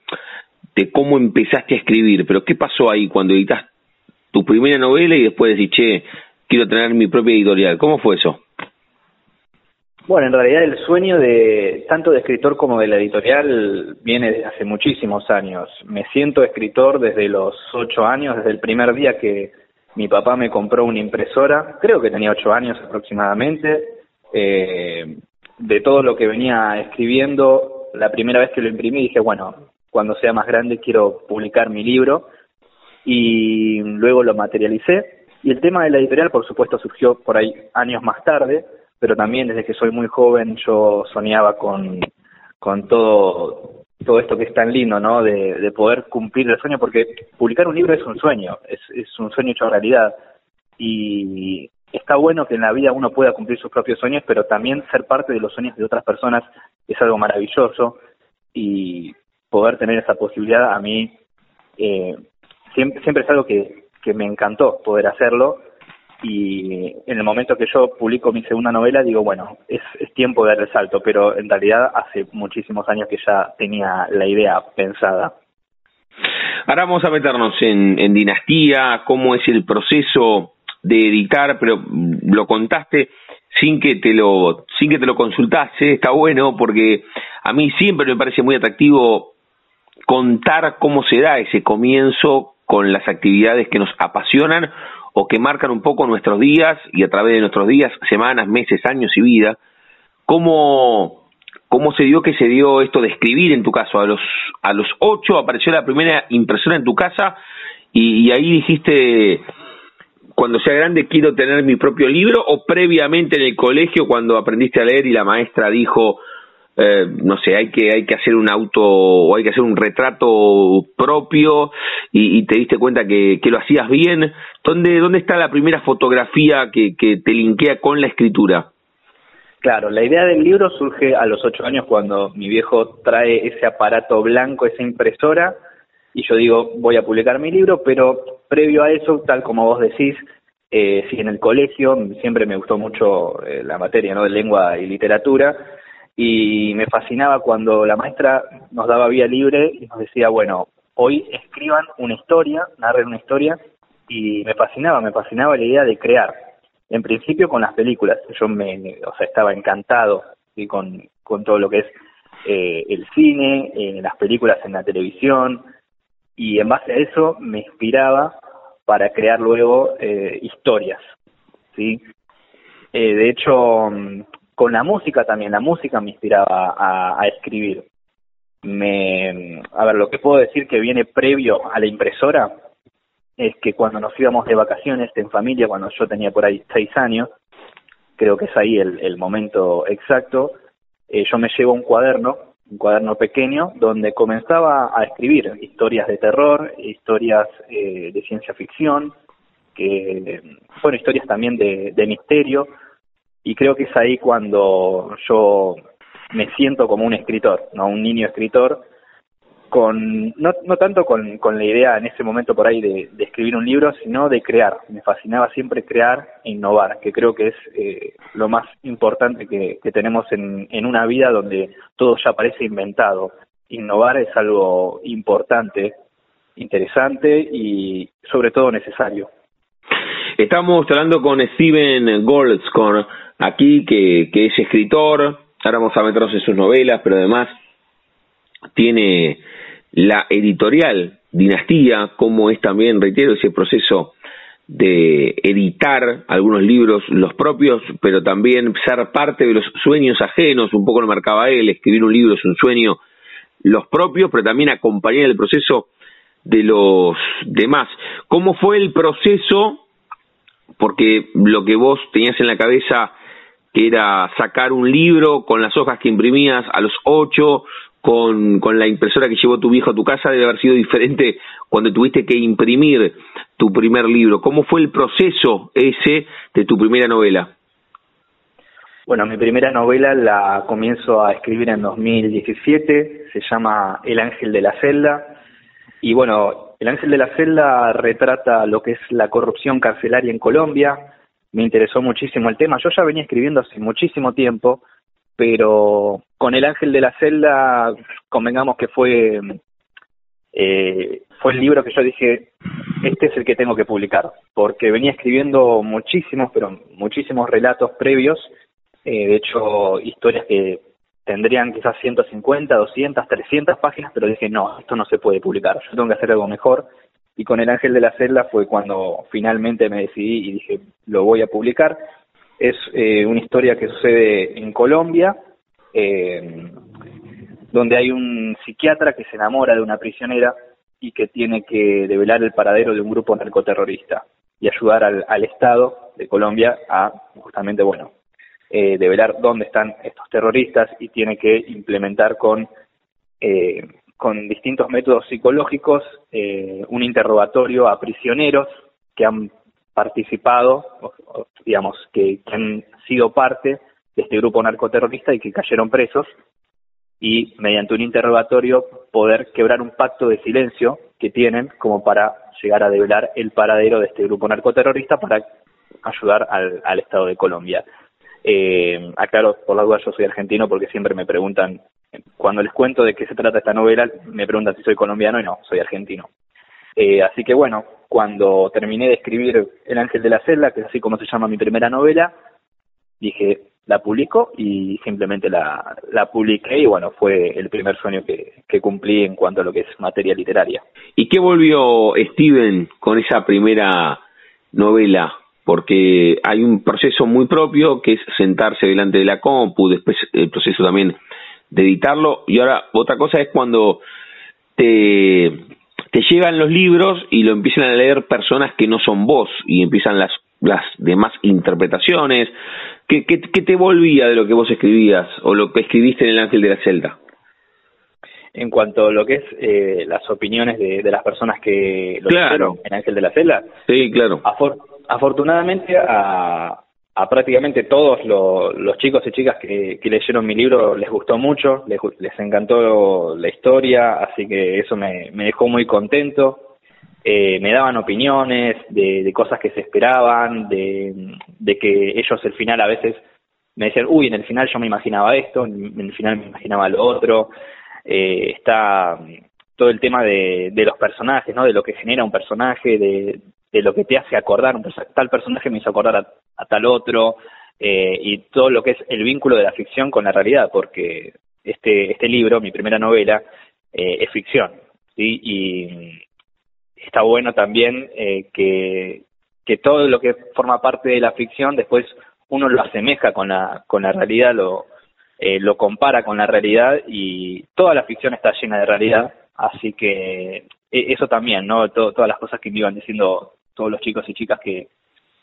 cómo empezaste a escribir, pero ¿qué pasó ahí cuando editas tu primera novela y después decís, che, quiero tener mi propia editorial? ¿Cómo fue eso? Bueno, en realidad el sueño de tanto de escritor como de la editorial viene desde hace muchísimos años. Me siento escritor desde los ocho años, desde el primer día que mi papá me compró una impresora, creo que tenía ocho años aproximadamente. Eh, de todo lo que venía escribiendo, la primera vez que lo imprimí dije, bueno, cuando sea más grande quiero publicar mi libro y luego lo materialicé. Y el tema de la editorial, por supuesto, surgió por ahí años más tarde, pero también desde que soy muy joven yo soñaba con, con todo todo esto que es tan lindo, ¿no? De, poder cumplir el sueño, porque publicar un libro es un sueño, es, un sueño hecho realidad. Y está bueno que en la vida uno pueda cumplir sus propios sueños, pero también ser parte de los sueños de otras personas es algo maravilloso y poder tener esa posibilidad a mí eh, siempre, siempre es algo que, que me encantó poder hacerlo y en el momento que yo publico mi segunda novela digo, bueno, es, tiempo de dar el salto, pero en realidad hace muchísimos años que ya tenía la idea pensada. Ahora vamos a meternos en, en Dinastía, cómo es el proceso de editar, pero lo contaste sin que te lo sin que te lo consultase, está bueno porque a mí siempre me parece muy atractivo contar cómo se da ese comienzo con las actividades que nos apasionan o que marcan un poco nuestros días y a través de nuestros días, semanas, meses, años y vida, cómo, cómo se dio que se dio esto de escribir en tu caso. A los, a los ocho apareció la primera impresora en tu casa y, y ahí dijiste, cuando sea grande quiero tener mi propio libro o previamente en el colegio cuando aprendiste a leer y la maestra dijo, eh, no sé, hay que, hay que hacer un auto o hay que hacer un retrato propio y, te diste cuenta que, lo hacías bien. ¿Dónde, ¿Dónde está la primera fotografía que, que te linkea con la escritura? Claro, la idea del libro surge a los ocho años cuando mi viejo trae ese aparato blanco, esa impresora, y yo digo, voy a publicar mi libro, pero previo a eso, tal como vos decís, eh, si en el colegio siempre me gustó mucho eh, la materia ¿no? de lengua y literatura, y me fascinaba cuando la maestra nos daba vía libre y nos decía, bueno, hoy escriban una historia, narren una historia, y me fascinaba, me fascinaba la idea de crear. En principio con las películas, yo me, o sea, estaba encantado con, con todo lo que es eh, el cine, eh, las películas en la televisión, y en base a eso me inspiraba para crear luego eh, historias, ¿sí? Eh, de hecho, con la música también, la música me inspiraba a, escribir. Me, a ver, lo que puedo decir que viene previo a la impresora es que cuando nos íbamos de vacaciones en familia, cuando yo tenía por ahí seis años, creo que es ahí el, momento exacto, eh, yo me llevo un cuaderno, un cuaderno pequeño, donde comenzaba a escribir historias de terror, historias eh, de ciencia ficción, que fueron historias también de misterio, y creo que es ahí cuando yo me siento como un escritor, no un niño escritor, con no, no tanto con, con la idea en ese momento por ahí de, escribir un libro, sino de crear. Me fascinaba siempre crear e innovar, que creo que es eh, lo más importante que, que tenemos en, en una vida donde todo ya parece inventado. Innovar es algo importante, interesante y sobre todo necesario. Estamos hablando con Steven Goldscorn, aquí que, es escritor, ahora vamos a meternos en sus novelas, pero además tiene la editorial Dinastía, como es también, reitero, ese proceso de editar algunos libros los propios, pero también ser parte de los sueños ajenos, un poco lo marcaba él, escribir un libro es un sueño los propios, pero también acompañar el proceso de los demás. ¿Cómo fue el proceso? Porque lo que vos tenías en la cabeza que era sacar un libro con las hojas que imprimías a los ocho, con, con la impresora que llevó tu viejo a tu casa, debe haber sido diferente cuando tuviste que imprimir tu primer libro. ¿Cómo fue el proceso ese de tu primera novela? Bueno, mi primera novela la comienzo a escribir en 2017, se llama El Ángel de la Celda, y bueno, El Ángel de la Celda retrata lo que es la corrupción carcelaria en Colombia, me interesó muchísimo el tema, yo ya venía escribiendo hace muchísimo tiempo, pero con El Ángel de la Celda, convengamos que fue, eh, fue el libro que yo dije, este es el que tengo que publicar, porque venía escribiendo muchísimos, pero muchísimos relatos previos, eh, de hecho, historias que tendrían quizás 150, 200, 300 páginas, pero dije, no, esto no se puede publicar, yo tengo que hacer algo mejor. Y con El Ángel de la Celda fue cuando finalmente me decidí y dije, lo voy a publicar. Es eh, una historia que sucede en Colombia, eh, donde hay un psiquiatra que se enamora de una prisionera y que tiene que develar el paradero de un grupo narcoterrorista y ayudar al, al Estado de Colombia a justamente, bueno, eh, develar dónde están estos terroristas y tiene que implementar con, eh, con distintos métodos psicológicos eh, un interrogatorio a prisioneros que han participado, digamos, que, han sido parte de este grupo narcoterrorista y que cayeron presos, y mediante un interrogatorio poder quebrar un pacto de silencio que tienen como para llegar a develar el paradero de este grupo narcoterrorista para ayudar al Estado de Colombia. Eh, aclaro, por la duda, yo soy argentino porque siempre me preguntan, cuando les cuento de qué se trata esta novela, me preguntan si soy colombiano y no, soy argentino. Eh, así que bueno, cuando terminé de escribir El Ángel de la Celda, que es así como se llama mi primera novela, dije, la publico y simplemente la, la publiqué y bueno, fue el primer sueño que, que cumplí en cuanto a lo que es materia literaria. ¿Y qué volvió Steven con esa primera novela? Porque hay un proceso muy propio que es sentarse delante de la compu, después el proceso también de editarlo y ahora otra cosa es cuando te te llegan los libros y lo empiezan a leer personas que no son vos y empiezan las, las demás interpretaciones. ¿Qué, qué, te volvía de lo que vos escribías o lo que escribiste en El Ángel de la Celda? En cuanto a lo que es eh, las opiniones de, de, las personas que lo claro. en Ángel de la Celda. Sí, claro. Afortunadamente a, a prácticamente todos los chicos y chicas que, leyeron mi libro les gustó mucho, les, encantó la historia, así que eso me, dejó muy contento. Eh, me daban opiniones de, cosas que se esperaban, de, que ellos al final a veces me decían, uy, en el final yo me imaginaba esto, en el final me imaginaba lo otro. Eh, está todo el tema de, de los personajes, ¿no? De lo que genera un personaje, de, de lo que te hace acordar, un tal personaje me hizo acordar a, tal otro, eh, y todo lo que es el vínculo de la ficción con la realidad, porque este, este libro, mi primera novela, eh, es ficción. Y está bueno también eh, que, que todo lo que forma parte de la ficción después uno lo asemeja con la, con la realidad, lo, lo compara con la realidad y toda la ficción está llena de realidad, así que eso también, ¿no? todas las cosas que me iban diciendo todos los chicos y chicas que,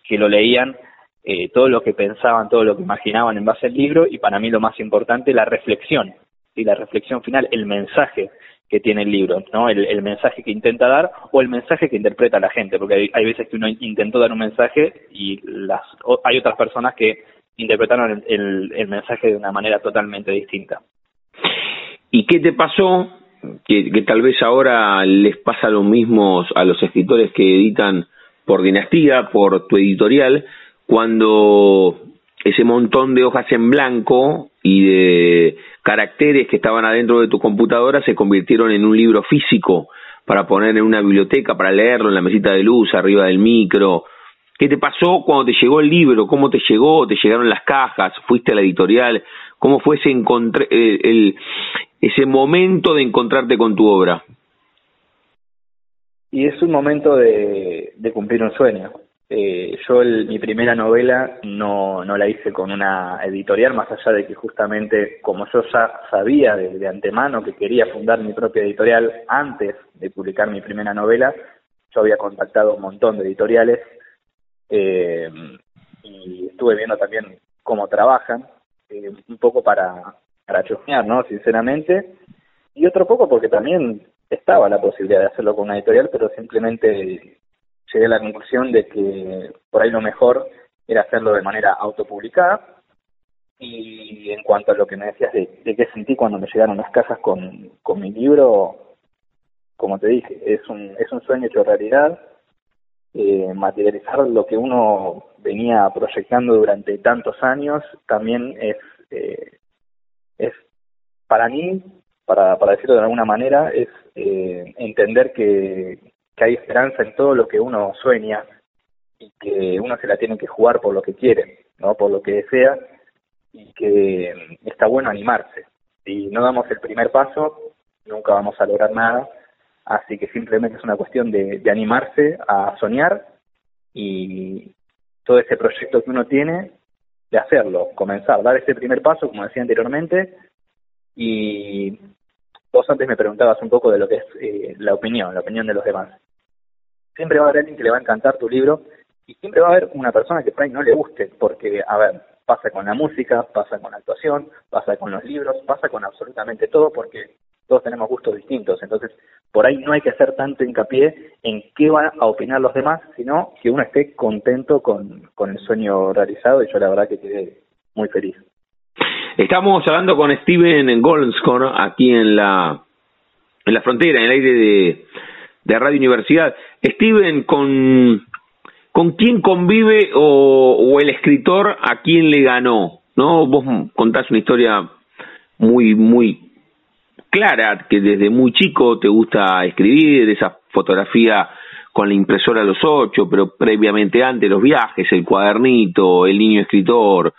que lo leían, eh, todo lo que pensaban, todo lo que imaginaban en base al libro y para mí lo más importante, la reflexión, y la reflexión final, el mensaje que tiene el libro, ¿no? El, mensaje que intenta dar o el mensaje que interpreta la gente, porque hay, veces que uno intentó dar un mensaje y las hay otras personas que interpretaron el, el mensaje de una manera totalmente distinta. ¿Y qué te pasó que, que, tal vez ahora les pasa lo mismo a los escritores que editan por dinastía, por tu editorial, cuando ese montón de hojas en blanco y de caracteres que estaban adentro de tu computadora se convirtieron en un libro físico para poner en una biblioteca, para leerlo en la mesita de luz, arriba del micro. ¿Qué te pasó cuando te llegó el libro? ¿Cómo te llegó? ¿Te llegaron las cajas? ¿Fuiste a la editorial? ¿Cómo fue ese, eh, el, ese momento de encontrarte con tu obra? Y es un momento de, cumplir un sueño. Eh, yo mi primera novela no, no la hice con una editorial, más allá de que justamente como yo ya sabía de, de antemano que quería fundar mi propia editorial antes de publicar mi primera novela, yo había contactado un montón de editoriales eh, y estuve viendo también cómo trabajan, eh, un poco para, para chusmear, ¿no? Sinceramente, y otro poco porque también estaba la posibilidad de hacerlo con una editorial, pero simplemente llegué a la conclusión de que por ahí lo mejor era hacerlo de manera autopublicada. Y en cuanto a lo que me decías de, de qué sentí cuando me llegaron las cajas con, con mi libro, como te dije, es un, es un sueño hecho realidad. Eh, materializar lo que uno venía proyectando durante tantos años también es, eh, es para mí, para, para decirlo de alguna manera, es eh, entender que, que hay esperanza en todo lo que uno sueña y que uno se la tiene que jugar por lo que quiere, no por lo que desea y que está bueno animarse. Si no damos el primer paso, nunca vamos a lograr nada, así que simplemente es una cuestión de, de animarse a soñar y todo ese proyecto que uno tiene, de hacerlo, comenzar, dar ese primer paso, como decía anteriormente, y vos antes me preguntabas un poco de lo que es eh, la opinión, la opinión de los demás siempre va a haber alguien que le va a encantar tu libro y siempre va a haber una persona que por ahí no le guste, porque, a ver, pasa con la música, pasa con la actuación, pasa con los libros, pasa con absolutamente todo, porque todos tenemos gustos distintos. Entonces, por ahí no hay que hacer tanto hincapié en qué van a opinar los demás, sino que uno esté contento con, con el sueño realizado y yo la verdad que quedé muy feliz. Estamos hablando con Steven Goldscore aquí en la en la frontera, en el aire de, Radio Universidad. Steven, ¿con, con quién convive o, o, el escritor a quién le ganó? ¿No? Vos contás una historia muy, muy clara, que desde muy chico te gusta escribir, esa fotografía con la impresora a los ocho, pero previamente antes los viajes, el cuadernito, el niño escritor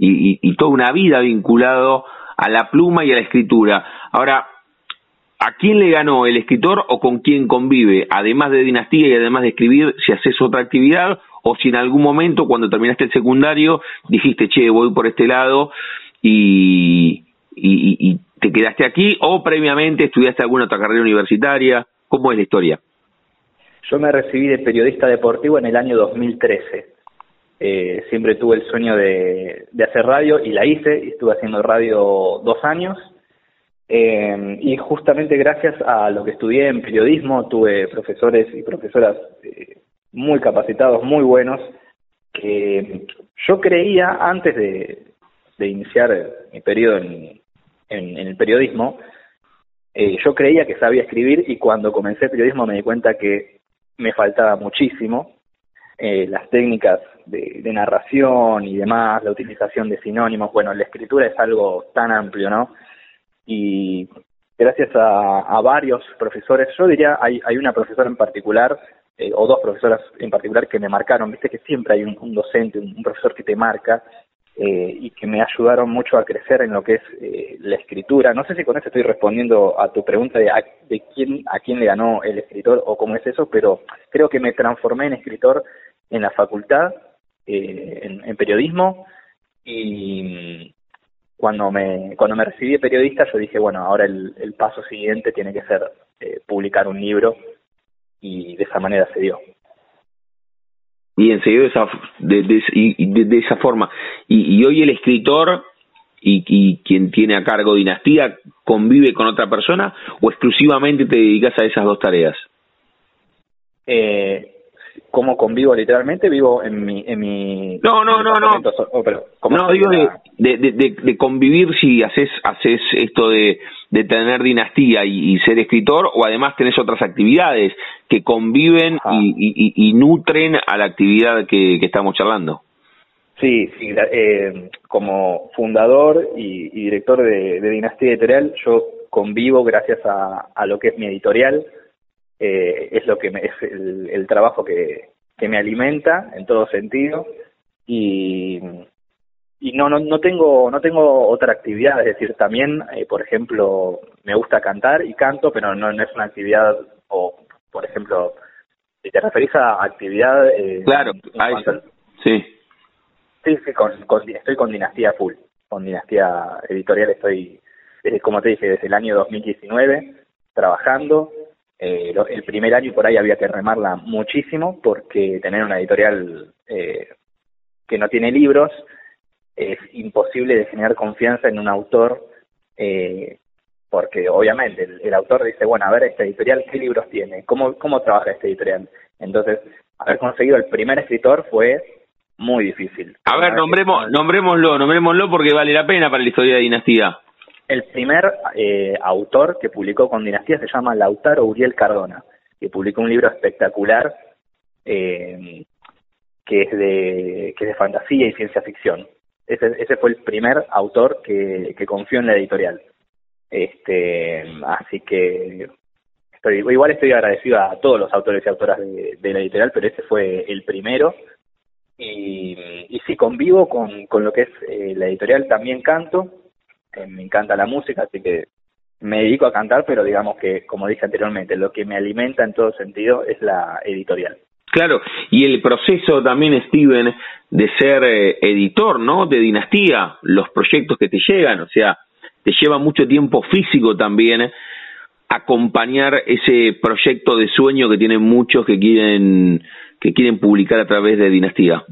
y, y, toda una vida vinculado a la pluma y a la escritura. Ahora, ¿A quién le ganó el escritor o con quién convive? Además de Dinastía y además de escribir, si haces otra actividad o si en algún momento cuando terminaste el secundario dijiste, che, voy por este lado y, y, y te quedaste aquí o previamente estudiaste alguna otra carrera universitaria. ¿Cómo es la historia? Yo me recibí de periodista deportivo en el año 2013. Eh, siempre tuve el sueño de, hacer radio y la hice, y estuve haciendo radio dos años eh, y justamente gracias a lo que estudié en periodismo, tuve profesores y profesoras eh, muy capacitados, muy buenos, que yo creía antes de, iniciar mi periodo en, en, el periodismo, eh, yo creía que sabía escribir y cuando comencé periodismo me di cuenta que me faltaba muchísimo. Eh, las técnicas de, narración y demás, la utilización de sinónimos, bueno, la escritura es algo tan amplio, ¿no? y gracias a, a, varios profesores, yo diría, hay, hay una profesora en particular, eh, o dos profesoras en particular que me marcaron, viste que siempre hay un, docente, un, un, profesor que te marca, eh, y que me ayudaron mucho a crecer en lo que es eh, la escritura. No sé si con eso estoy respondiendo a tu pregunta de, a, de quién, a quién le ganó el escritor o cómo es eso, pero creo que me transformé en escritor en la facultad, eh, en, en periodismo, y cuando me, cuando me recibí de periodista yo dije, bueno, ahora el, el paso siguiente tiene que ser eh, publicar un libro y de esa manera se dio. Bien, se dio de esa, de, de, de, de esa forma. Y, y, hoy el escritor y, y quien tiene a cargo Dinastía convive con otra persona o exclusivamente te dedicas a esas dos tareas? Eh, cómo convivo literalmente, vivo en mi... En mi no, no, no, no. Oh, pero, no, digo de, de, de, de, convivir si haces, haces esto de, de tener dinastía y, y, ser escritor o además tenés otras actividades que conviven y, y, y, nutren a la actividad que, que estamos charlando. Sí, sí eh, como fundador y, y director de, de, Dinastía Editorial, yo convivo gracias a, a lo que es mi editorial, eh, es lo que me, es el, el trabajo que, que me alimenta en todo sentido y, y no, no no tengo no tengo otra actividad es decir también eh, por ejemplo me gusta cantar y canto pero no, no es una actividad o por ejemplo Si te referís a actividad... Eh, claro, a eso. Sí. Sí, sí, con, estoy con Dinastía Full. Con Dinastía Editorial estoy, como te dije, desde el año 2019 trabajando. Eh, el primer año por ahí había que remarla muchísimo porque tener una editorial eh, que no tiene libros es imposible de generar confianza en un autor eh, porque obviamente el, autor dice, bueno, a ver, esta editorial, ¿qué libros tiene? ¿Cómo, ¿Cómo trabaja esta editorial? Entonces, haber conseguido el primer escritor fue muy difícil. A ver, nombremos, nombrémoslo, nombrémoslo porque vale la pena para la historia de Dinastía. El primer eh, autor que publicó con Dinastía se llama Lautaro Uriel Cardona, que publicó un libro espectacular eh, que, es de, que es de fantasía y ciencia ficción. Ese, ese fue el primer autor que, que confió en la editorial. Este, así que igual estoy agradecido a todos los autores y autoras de, la editorial, pero este fue el primero. Y, y sí, convivo con, con lo que es eh, la editorial, también canto, me encanta la música, así que me dedico a cantar, pero digamos que, como dije anteriormente, lo que me alimenta en todo sentido es la editorial. Claro, y el proceso también, Steven, de ser eh, editor, ¿no? De dinastía, los proyectos que te llegan, o sea, te lleva mucho tiempo físico también acompañar ese proyecto de sueño que tienen muchos que quieren que quieren publicar a través de Dinastía.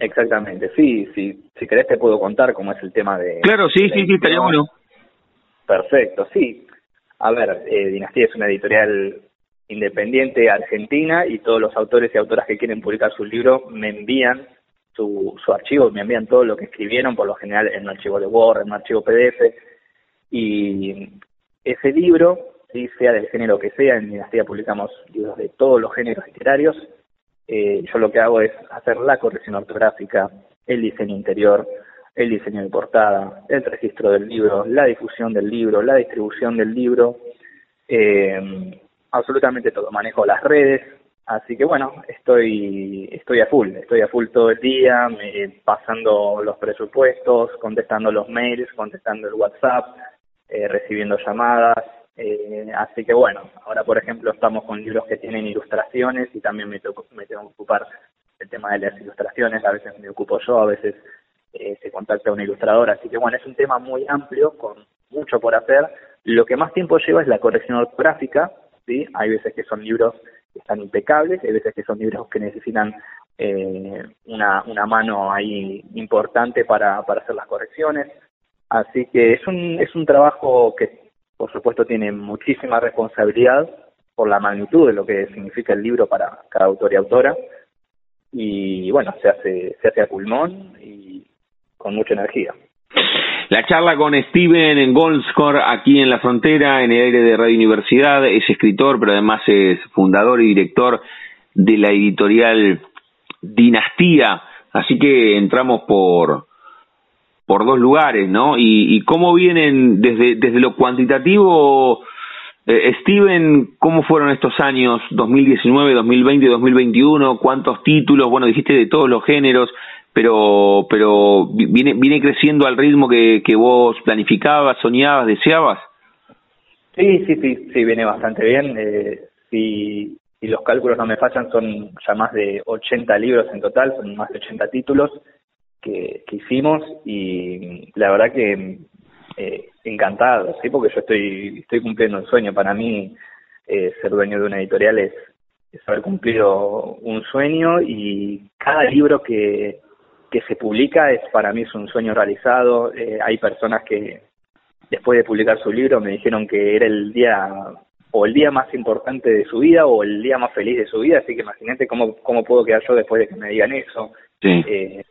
Exactamente, sí, sí, si querés te puedo contar cómo es el tema de... Claro, sí, sí, sí, estaría bueno. Perfecto, sí. A ver, eh, Dinastía es una editorial independiente argentina y todos los autores y autoras que quieren publicar su libro me envían su, su archivo, me envían todo lo que escribieron, por lo general en un archivo de Word, en un archivo PDF, y ese libro, si sea del género que sea, en Dinastía publicamos libros de todos los géneros literarios, eh, yo lo que hago es hacer la corrección ortográfica, el diseño interior, el diseño de portada, el registro del libro, la difusión del libro, la distribución del libro, eh, absolutamente todo. Manejo las redes, Así que bueno, estoy, estoy a full, estoy a full todo el día, me, pasando los presupuestos, contestando los mails, contestando el WhatsApp, eh, recibiendo llamadas. Eh, así que bueno, ahora por ejemplo estamos con libros que tienen ilustraciones y también me, tengo, me tengo que ocupar del tema de las ilustraciones, a veces me ocupo yo, a veces eh, se contacta un ilustrador, así que bueno, es un tema muy amplio, con mucho por hacer. Lo que más tiempo lleva es la corrección ortográfica, ¿sí? Hay veces que son libros están impecables, hay veces que son libros que necesitan eh, una, una mano ahí importante para, para hacer las correcciones. Así que es un, es un trabajo que, por supuesto, tiene muchísima responsabilidad por la magnitud de lo que significa el libro para cada autor y autora. Y bueno, se hace, se hace a pulmón y con mucha energía. La charla con Steven Goldscore aquí en la frontera, en el aire de Radio Universidad, es escritor, pero además es fundador y director de la editorial Dinastía, así que entramos por por dos lugares, ¿no? Y, y cómo vienen desde desde lo cuantitativo, eh, Steven, cómo fueron estos años 2019, 2020, 2021, cuántos títulos, bueno, dijiste de todos los géneros, pero pero viene viene creciendo al ritmo que, que vos planificabas, soñabas, deseabas. Sí, sí, sí, sí, viene bastante bien. Eh, si, si los cálculos no me fallan, son ya más de 80 libros en total, son más de 80 títulos que, que hicimos y la verdad que eh, encantado, sí, porque yo estoy estoy cumpliendo un sueño. Para mí, eh, ser dueño de una editorial es, es haber cumplido un sueño y cada libro que, que se publica es para mí es un sueño realizado. Eh, hay personas que después de publicar su libro me dijeron que era el día o el día más importante de su vida o el día más feliz de su vida, así que imagínate cómo, cómo puedo quedar yo después de que me digan eso. Eh,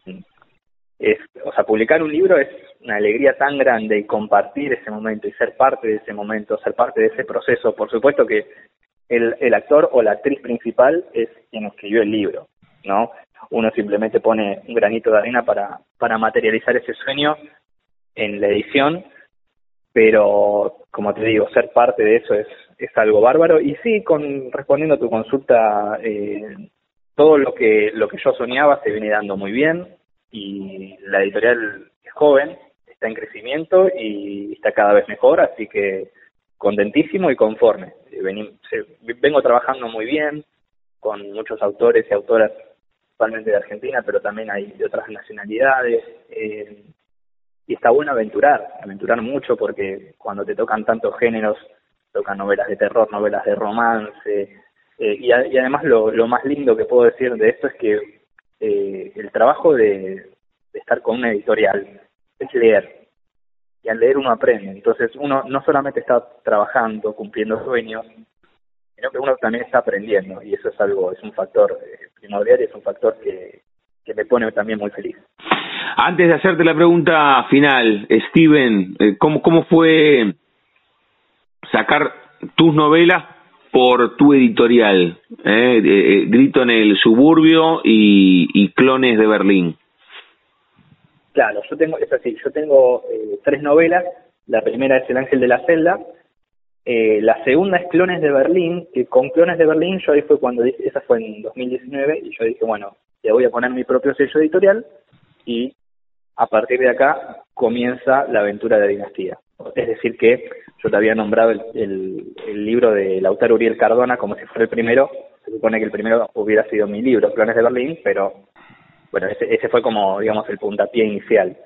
es, o sea, publicar un libro es una alegría tan grande y compartir ese momento y ser parte de ese momento, ser parte de ese proceso. Por supuesto que el, actor o la actriz principal es quien escribió el libro, ¿no? uno simplemente pone un granito de arena para, para materializar ese sueño en la edición, pero como te digo, ser parte de eso es, es algo bárbaro. Y sí, con, respondiendo a tu consulta, eh, todo lo que, lo que yo soñaba se viene dando muy bien y la editorial es joven, está en crecimiento y está cada vez mejor, así que contentísimo y conforme. vengo trabajando muy bien, con muchos autores y autoras, principalmente de Argentina, pero también hay de otras nacionalidades. Eh, y está bueno aventurar, aventurar mucho porque cuando te tocan tantos géneros, tocan novelas de terror, novelas de romance, eh, y, además lo, lo, más lindo que puedo decir de esto es que eh, el trabajo de, estar con una editorial es leer, y al leer uno aprende, entonces uno no solamente está trabajando, cumpliendo sueños, sino que uno también está aprendiendo, y eso es algo, es un factor eh, primordial y es un factor que, que me pone también muy feliz. Antes de hacerte la pregunta final, Steven, eh, ¿cómo, cómo fue sacar tus novelas por tu editorial? Eh? eh Grito en el suburbio y, Clones de Berlín. Claro, yo tengo, es así, yo tengo tres novelas. La primera es El Ángel de la Celda. la segunda es Clones de Berlín, que con Clones de Berlín yo ahí fue cuando, esa fue en 2019, y yo dije, bueno, le voy a poner mi propio sello editorial y a partir de acá comienza la aventura de Dinastía. Es decir, que yo te había nombrado el, libro de Lautaro Uriel Cardona como si fuera el primero. Se supone que el primero hubiera sido mi libro, Planes de Berlín, pero bueno, ese, fue como, digamos, el puntapié inicial.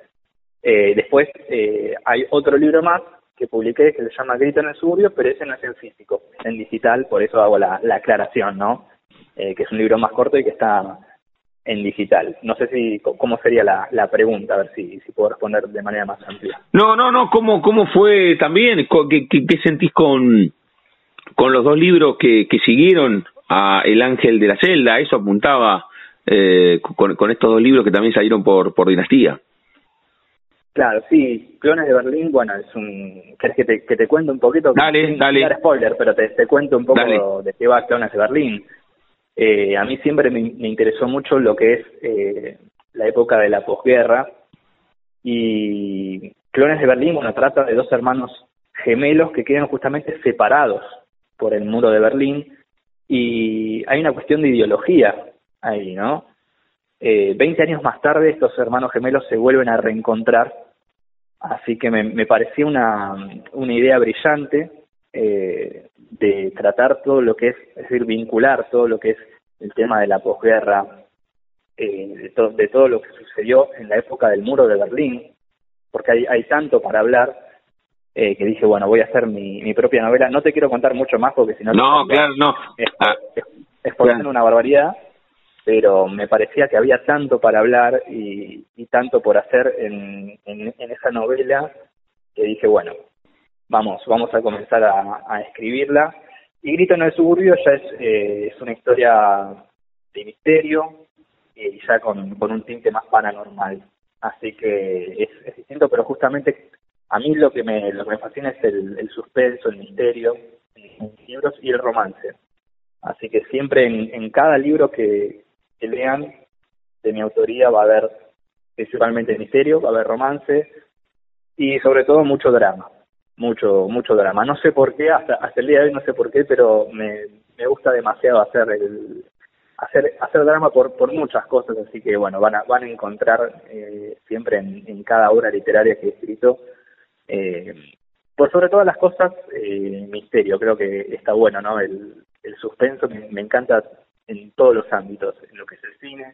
Eh, después eh, hay otro libro más que publiqué que se llama Grito en el suburbio, pero ese no es en físico, es en digital, por eso hago la, aclaración, ¿no? Eh, que es un libro más corto y que está en digital. No sé si cómo sería la, la pregunta, a ver si, si puedo responder de manera más amplia. No, no, no, ¿cómo, cómo fue también? ¿Qué, qué, sentís con, con los dos libros que, que siguieron a El Ángel de la Celda? Eso apuntaba eh, con, con estos dos libros que también salieron por, por Dinastía. Claro, sí, Clones de Berlín, bueno, es un... ¿Querés que te, que te cuente un poquito? Dale, dale. spoiler, pero te, te cuento un poco de qué va Clones de Berlín. Eh, a mí siempre me, interesó mucho lo que es eh, la época de la posguerra y Clones de Berlín, bueno, trata de dos hermanos gemelos que quedan justamente separados por el muro de Berlín y hay una cuestión de ideología ahí, ¿no? Eh, veinte años más tarde estos hermanos gemelos se vuelven a reencontrar, así que me, me parecía una, una idea brillante eh, de tratar todo lo que es, es decir, vincular todo lo que es el tema de la posguerra, eh, de, de todo lo que sucedió en la época del muro de Berlín, porque hay, hay tanto para hablar eh, que dije, bueno, voy a hacer mi, mi propia novela. No te quiero contar mucho más porque si no... No, claro, no. Es, ah, una barbaridad, pero me parecía que había tanto para hablar y, y tanto por hacer en, en, en esa novela que dije, bueno, vamos, vamos a comenzar a, escribirla. Y Grito en el Suburbio ya es, eh, es una historia de misterio y ya con, un tinte más paranormal. Así que es, distinto, pero justamente a mí lo que me, lo me fascina es el, el suspenso, el misterio, en libros y el romance. Así que siempre en, en cada libro que, que lean de mi autoría va a haber principalmente misterio, va a haber romance y sobre todo mucho drama mucho mucho drama. No sé por qué, hasta, hasta el día de hoy no sé por qué, pero me, me gusta demasiado hacer el hacer hacer drama por por muchas cosas, así que bueno, van a van a encontrar eh, siempre en, en cada obra literaria que he escrito eh, por sobre todas las cosas eh, misterio, creo que está bueno, ¿no? El, el suspenso me, encanta en todos los ámbitos, en lo que es el cine,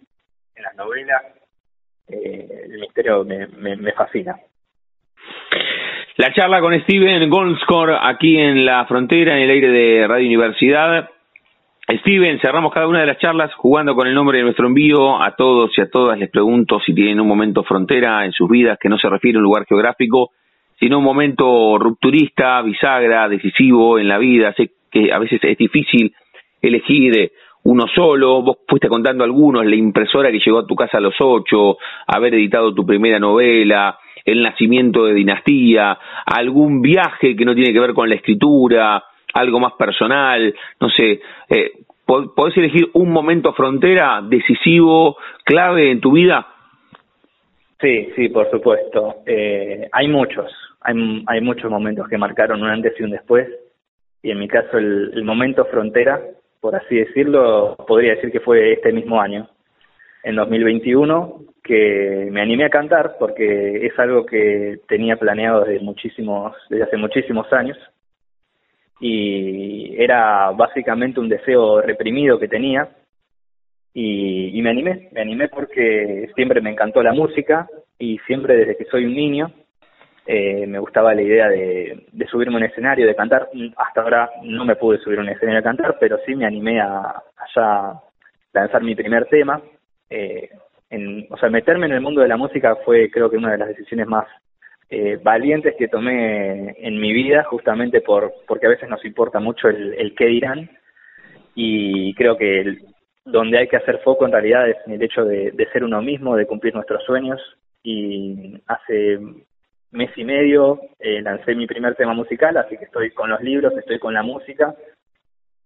en las novelas, eh, el misterio me, me, me fascina. La charla con Steven Goldscore aquí en la frontera, en el aire de Radio Universidad. Steven, cerramos cada una de las charlas jugando con el nombre de nuestro envío. A todos y a todas les pregunto si tienen un momento frontera en sus vidas que no se refiere a un lugar geográfico, sino un momento rupturista, bisagra, decisivo en la vida. Sé que a veces es difícil elegir uno solo. Vos fuiste contando algunos, la impresora que llegó a tu casa a los ocho, haber editado tu primera novela, el nacimiento de dinastía, algún viaje que no tiene que ver con la escritura, algo más personal, no sé, eh, ¿podés elegir un momento frontera decisivo, clave en tu vida? Sí, sí, por supuesto. Eh, hay muchos, hay, hay muchos momentos que marcaron un antes y un después, y en mi caso el, el momento frontera, por así decirlo, podría decir que fue este mismo año, en 2021, que me animé a cantar porque es algo que tenía planeado desde muchísimos, desde hace muchísimos años. y era básicamente un deseo reprimido que tenía y, me animé, me animé porque siempre me encantó la música y siempre desde que soy un niño eh, me gustaba la idea de, subirme a un escenario, de cantar. Hasta ahora no me pude subir a un escenario a cantar, pero sí me animé a, a lanzar mi primer tema. Eh, en, o sea, meterme en el mundo de la música fue creo que una de las decisiones más eh, valientes que tomé en mi vida, justamente por porque a veces nos importa mucho el, qué dirán. Y creo que el, donde hay que hacer foco en realidad es en el hecho de, de ser uno mismo, de cumplir nuestros sueños. Y hace mes y medio eh, lancé mi primer tema musical, así que estoy con los libros, estoy con la música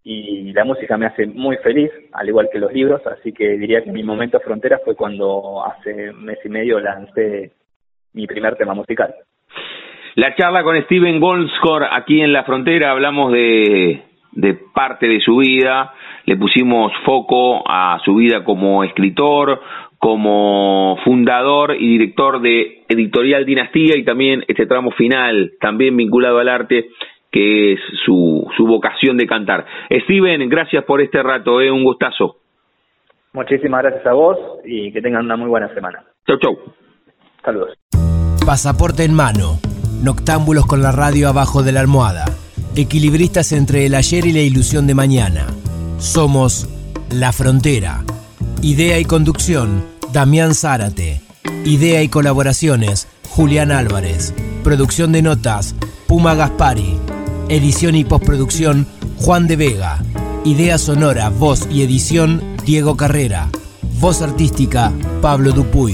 y la música me hace muy feliz, al igual que los libros, así que diría que mi momento frontera fue cuando hace mes y medio lancé mi primer tema musical. La charla con Steven Goldscore aquí en la frontera, hablamos de, de parte de su vida, le pusimos foco a su vida como escritor, como fundador y director de Editorial Dinastía y también este tramo final, también vinculado al arte, que es su, su vocación de cantar. Steven, gracias por este rato, eh, un gustazo. Muchísimas gracias a vos y que tengan una muy buena semana. Chau, chau. Saludos. Pasaporte en mano. Noctámbulos con la radio abajo de la almohada. Equilibristas entre el ayer y la ilusión de mañana. Somos La Frontera. Idea y conducción, Damián Zárate. Idea y colaboraciones, Julián Álvarez. Producción de notas, Puma Gaspari. Edición y postproducción, Juan de Vega. Idea sonora, voz y edición, Diego Carrera. Voz artística, Pablo Dupuy.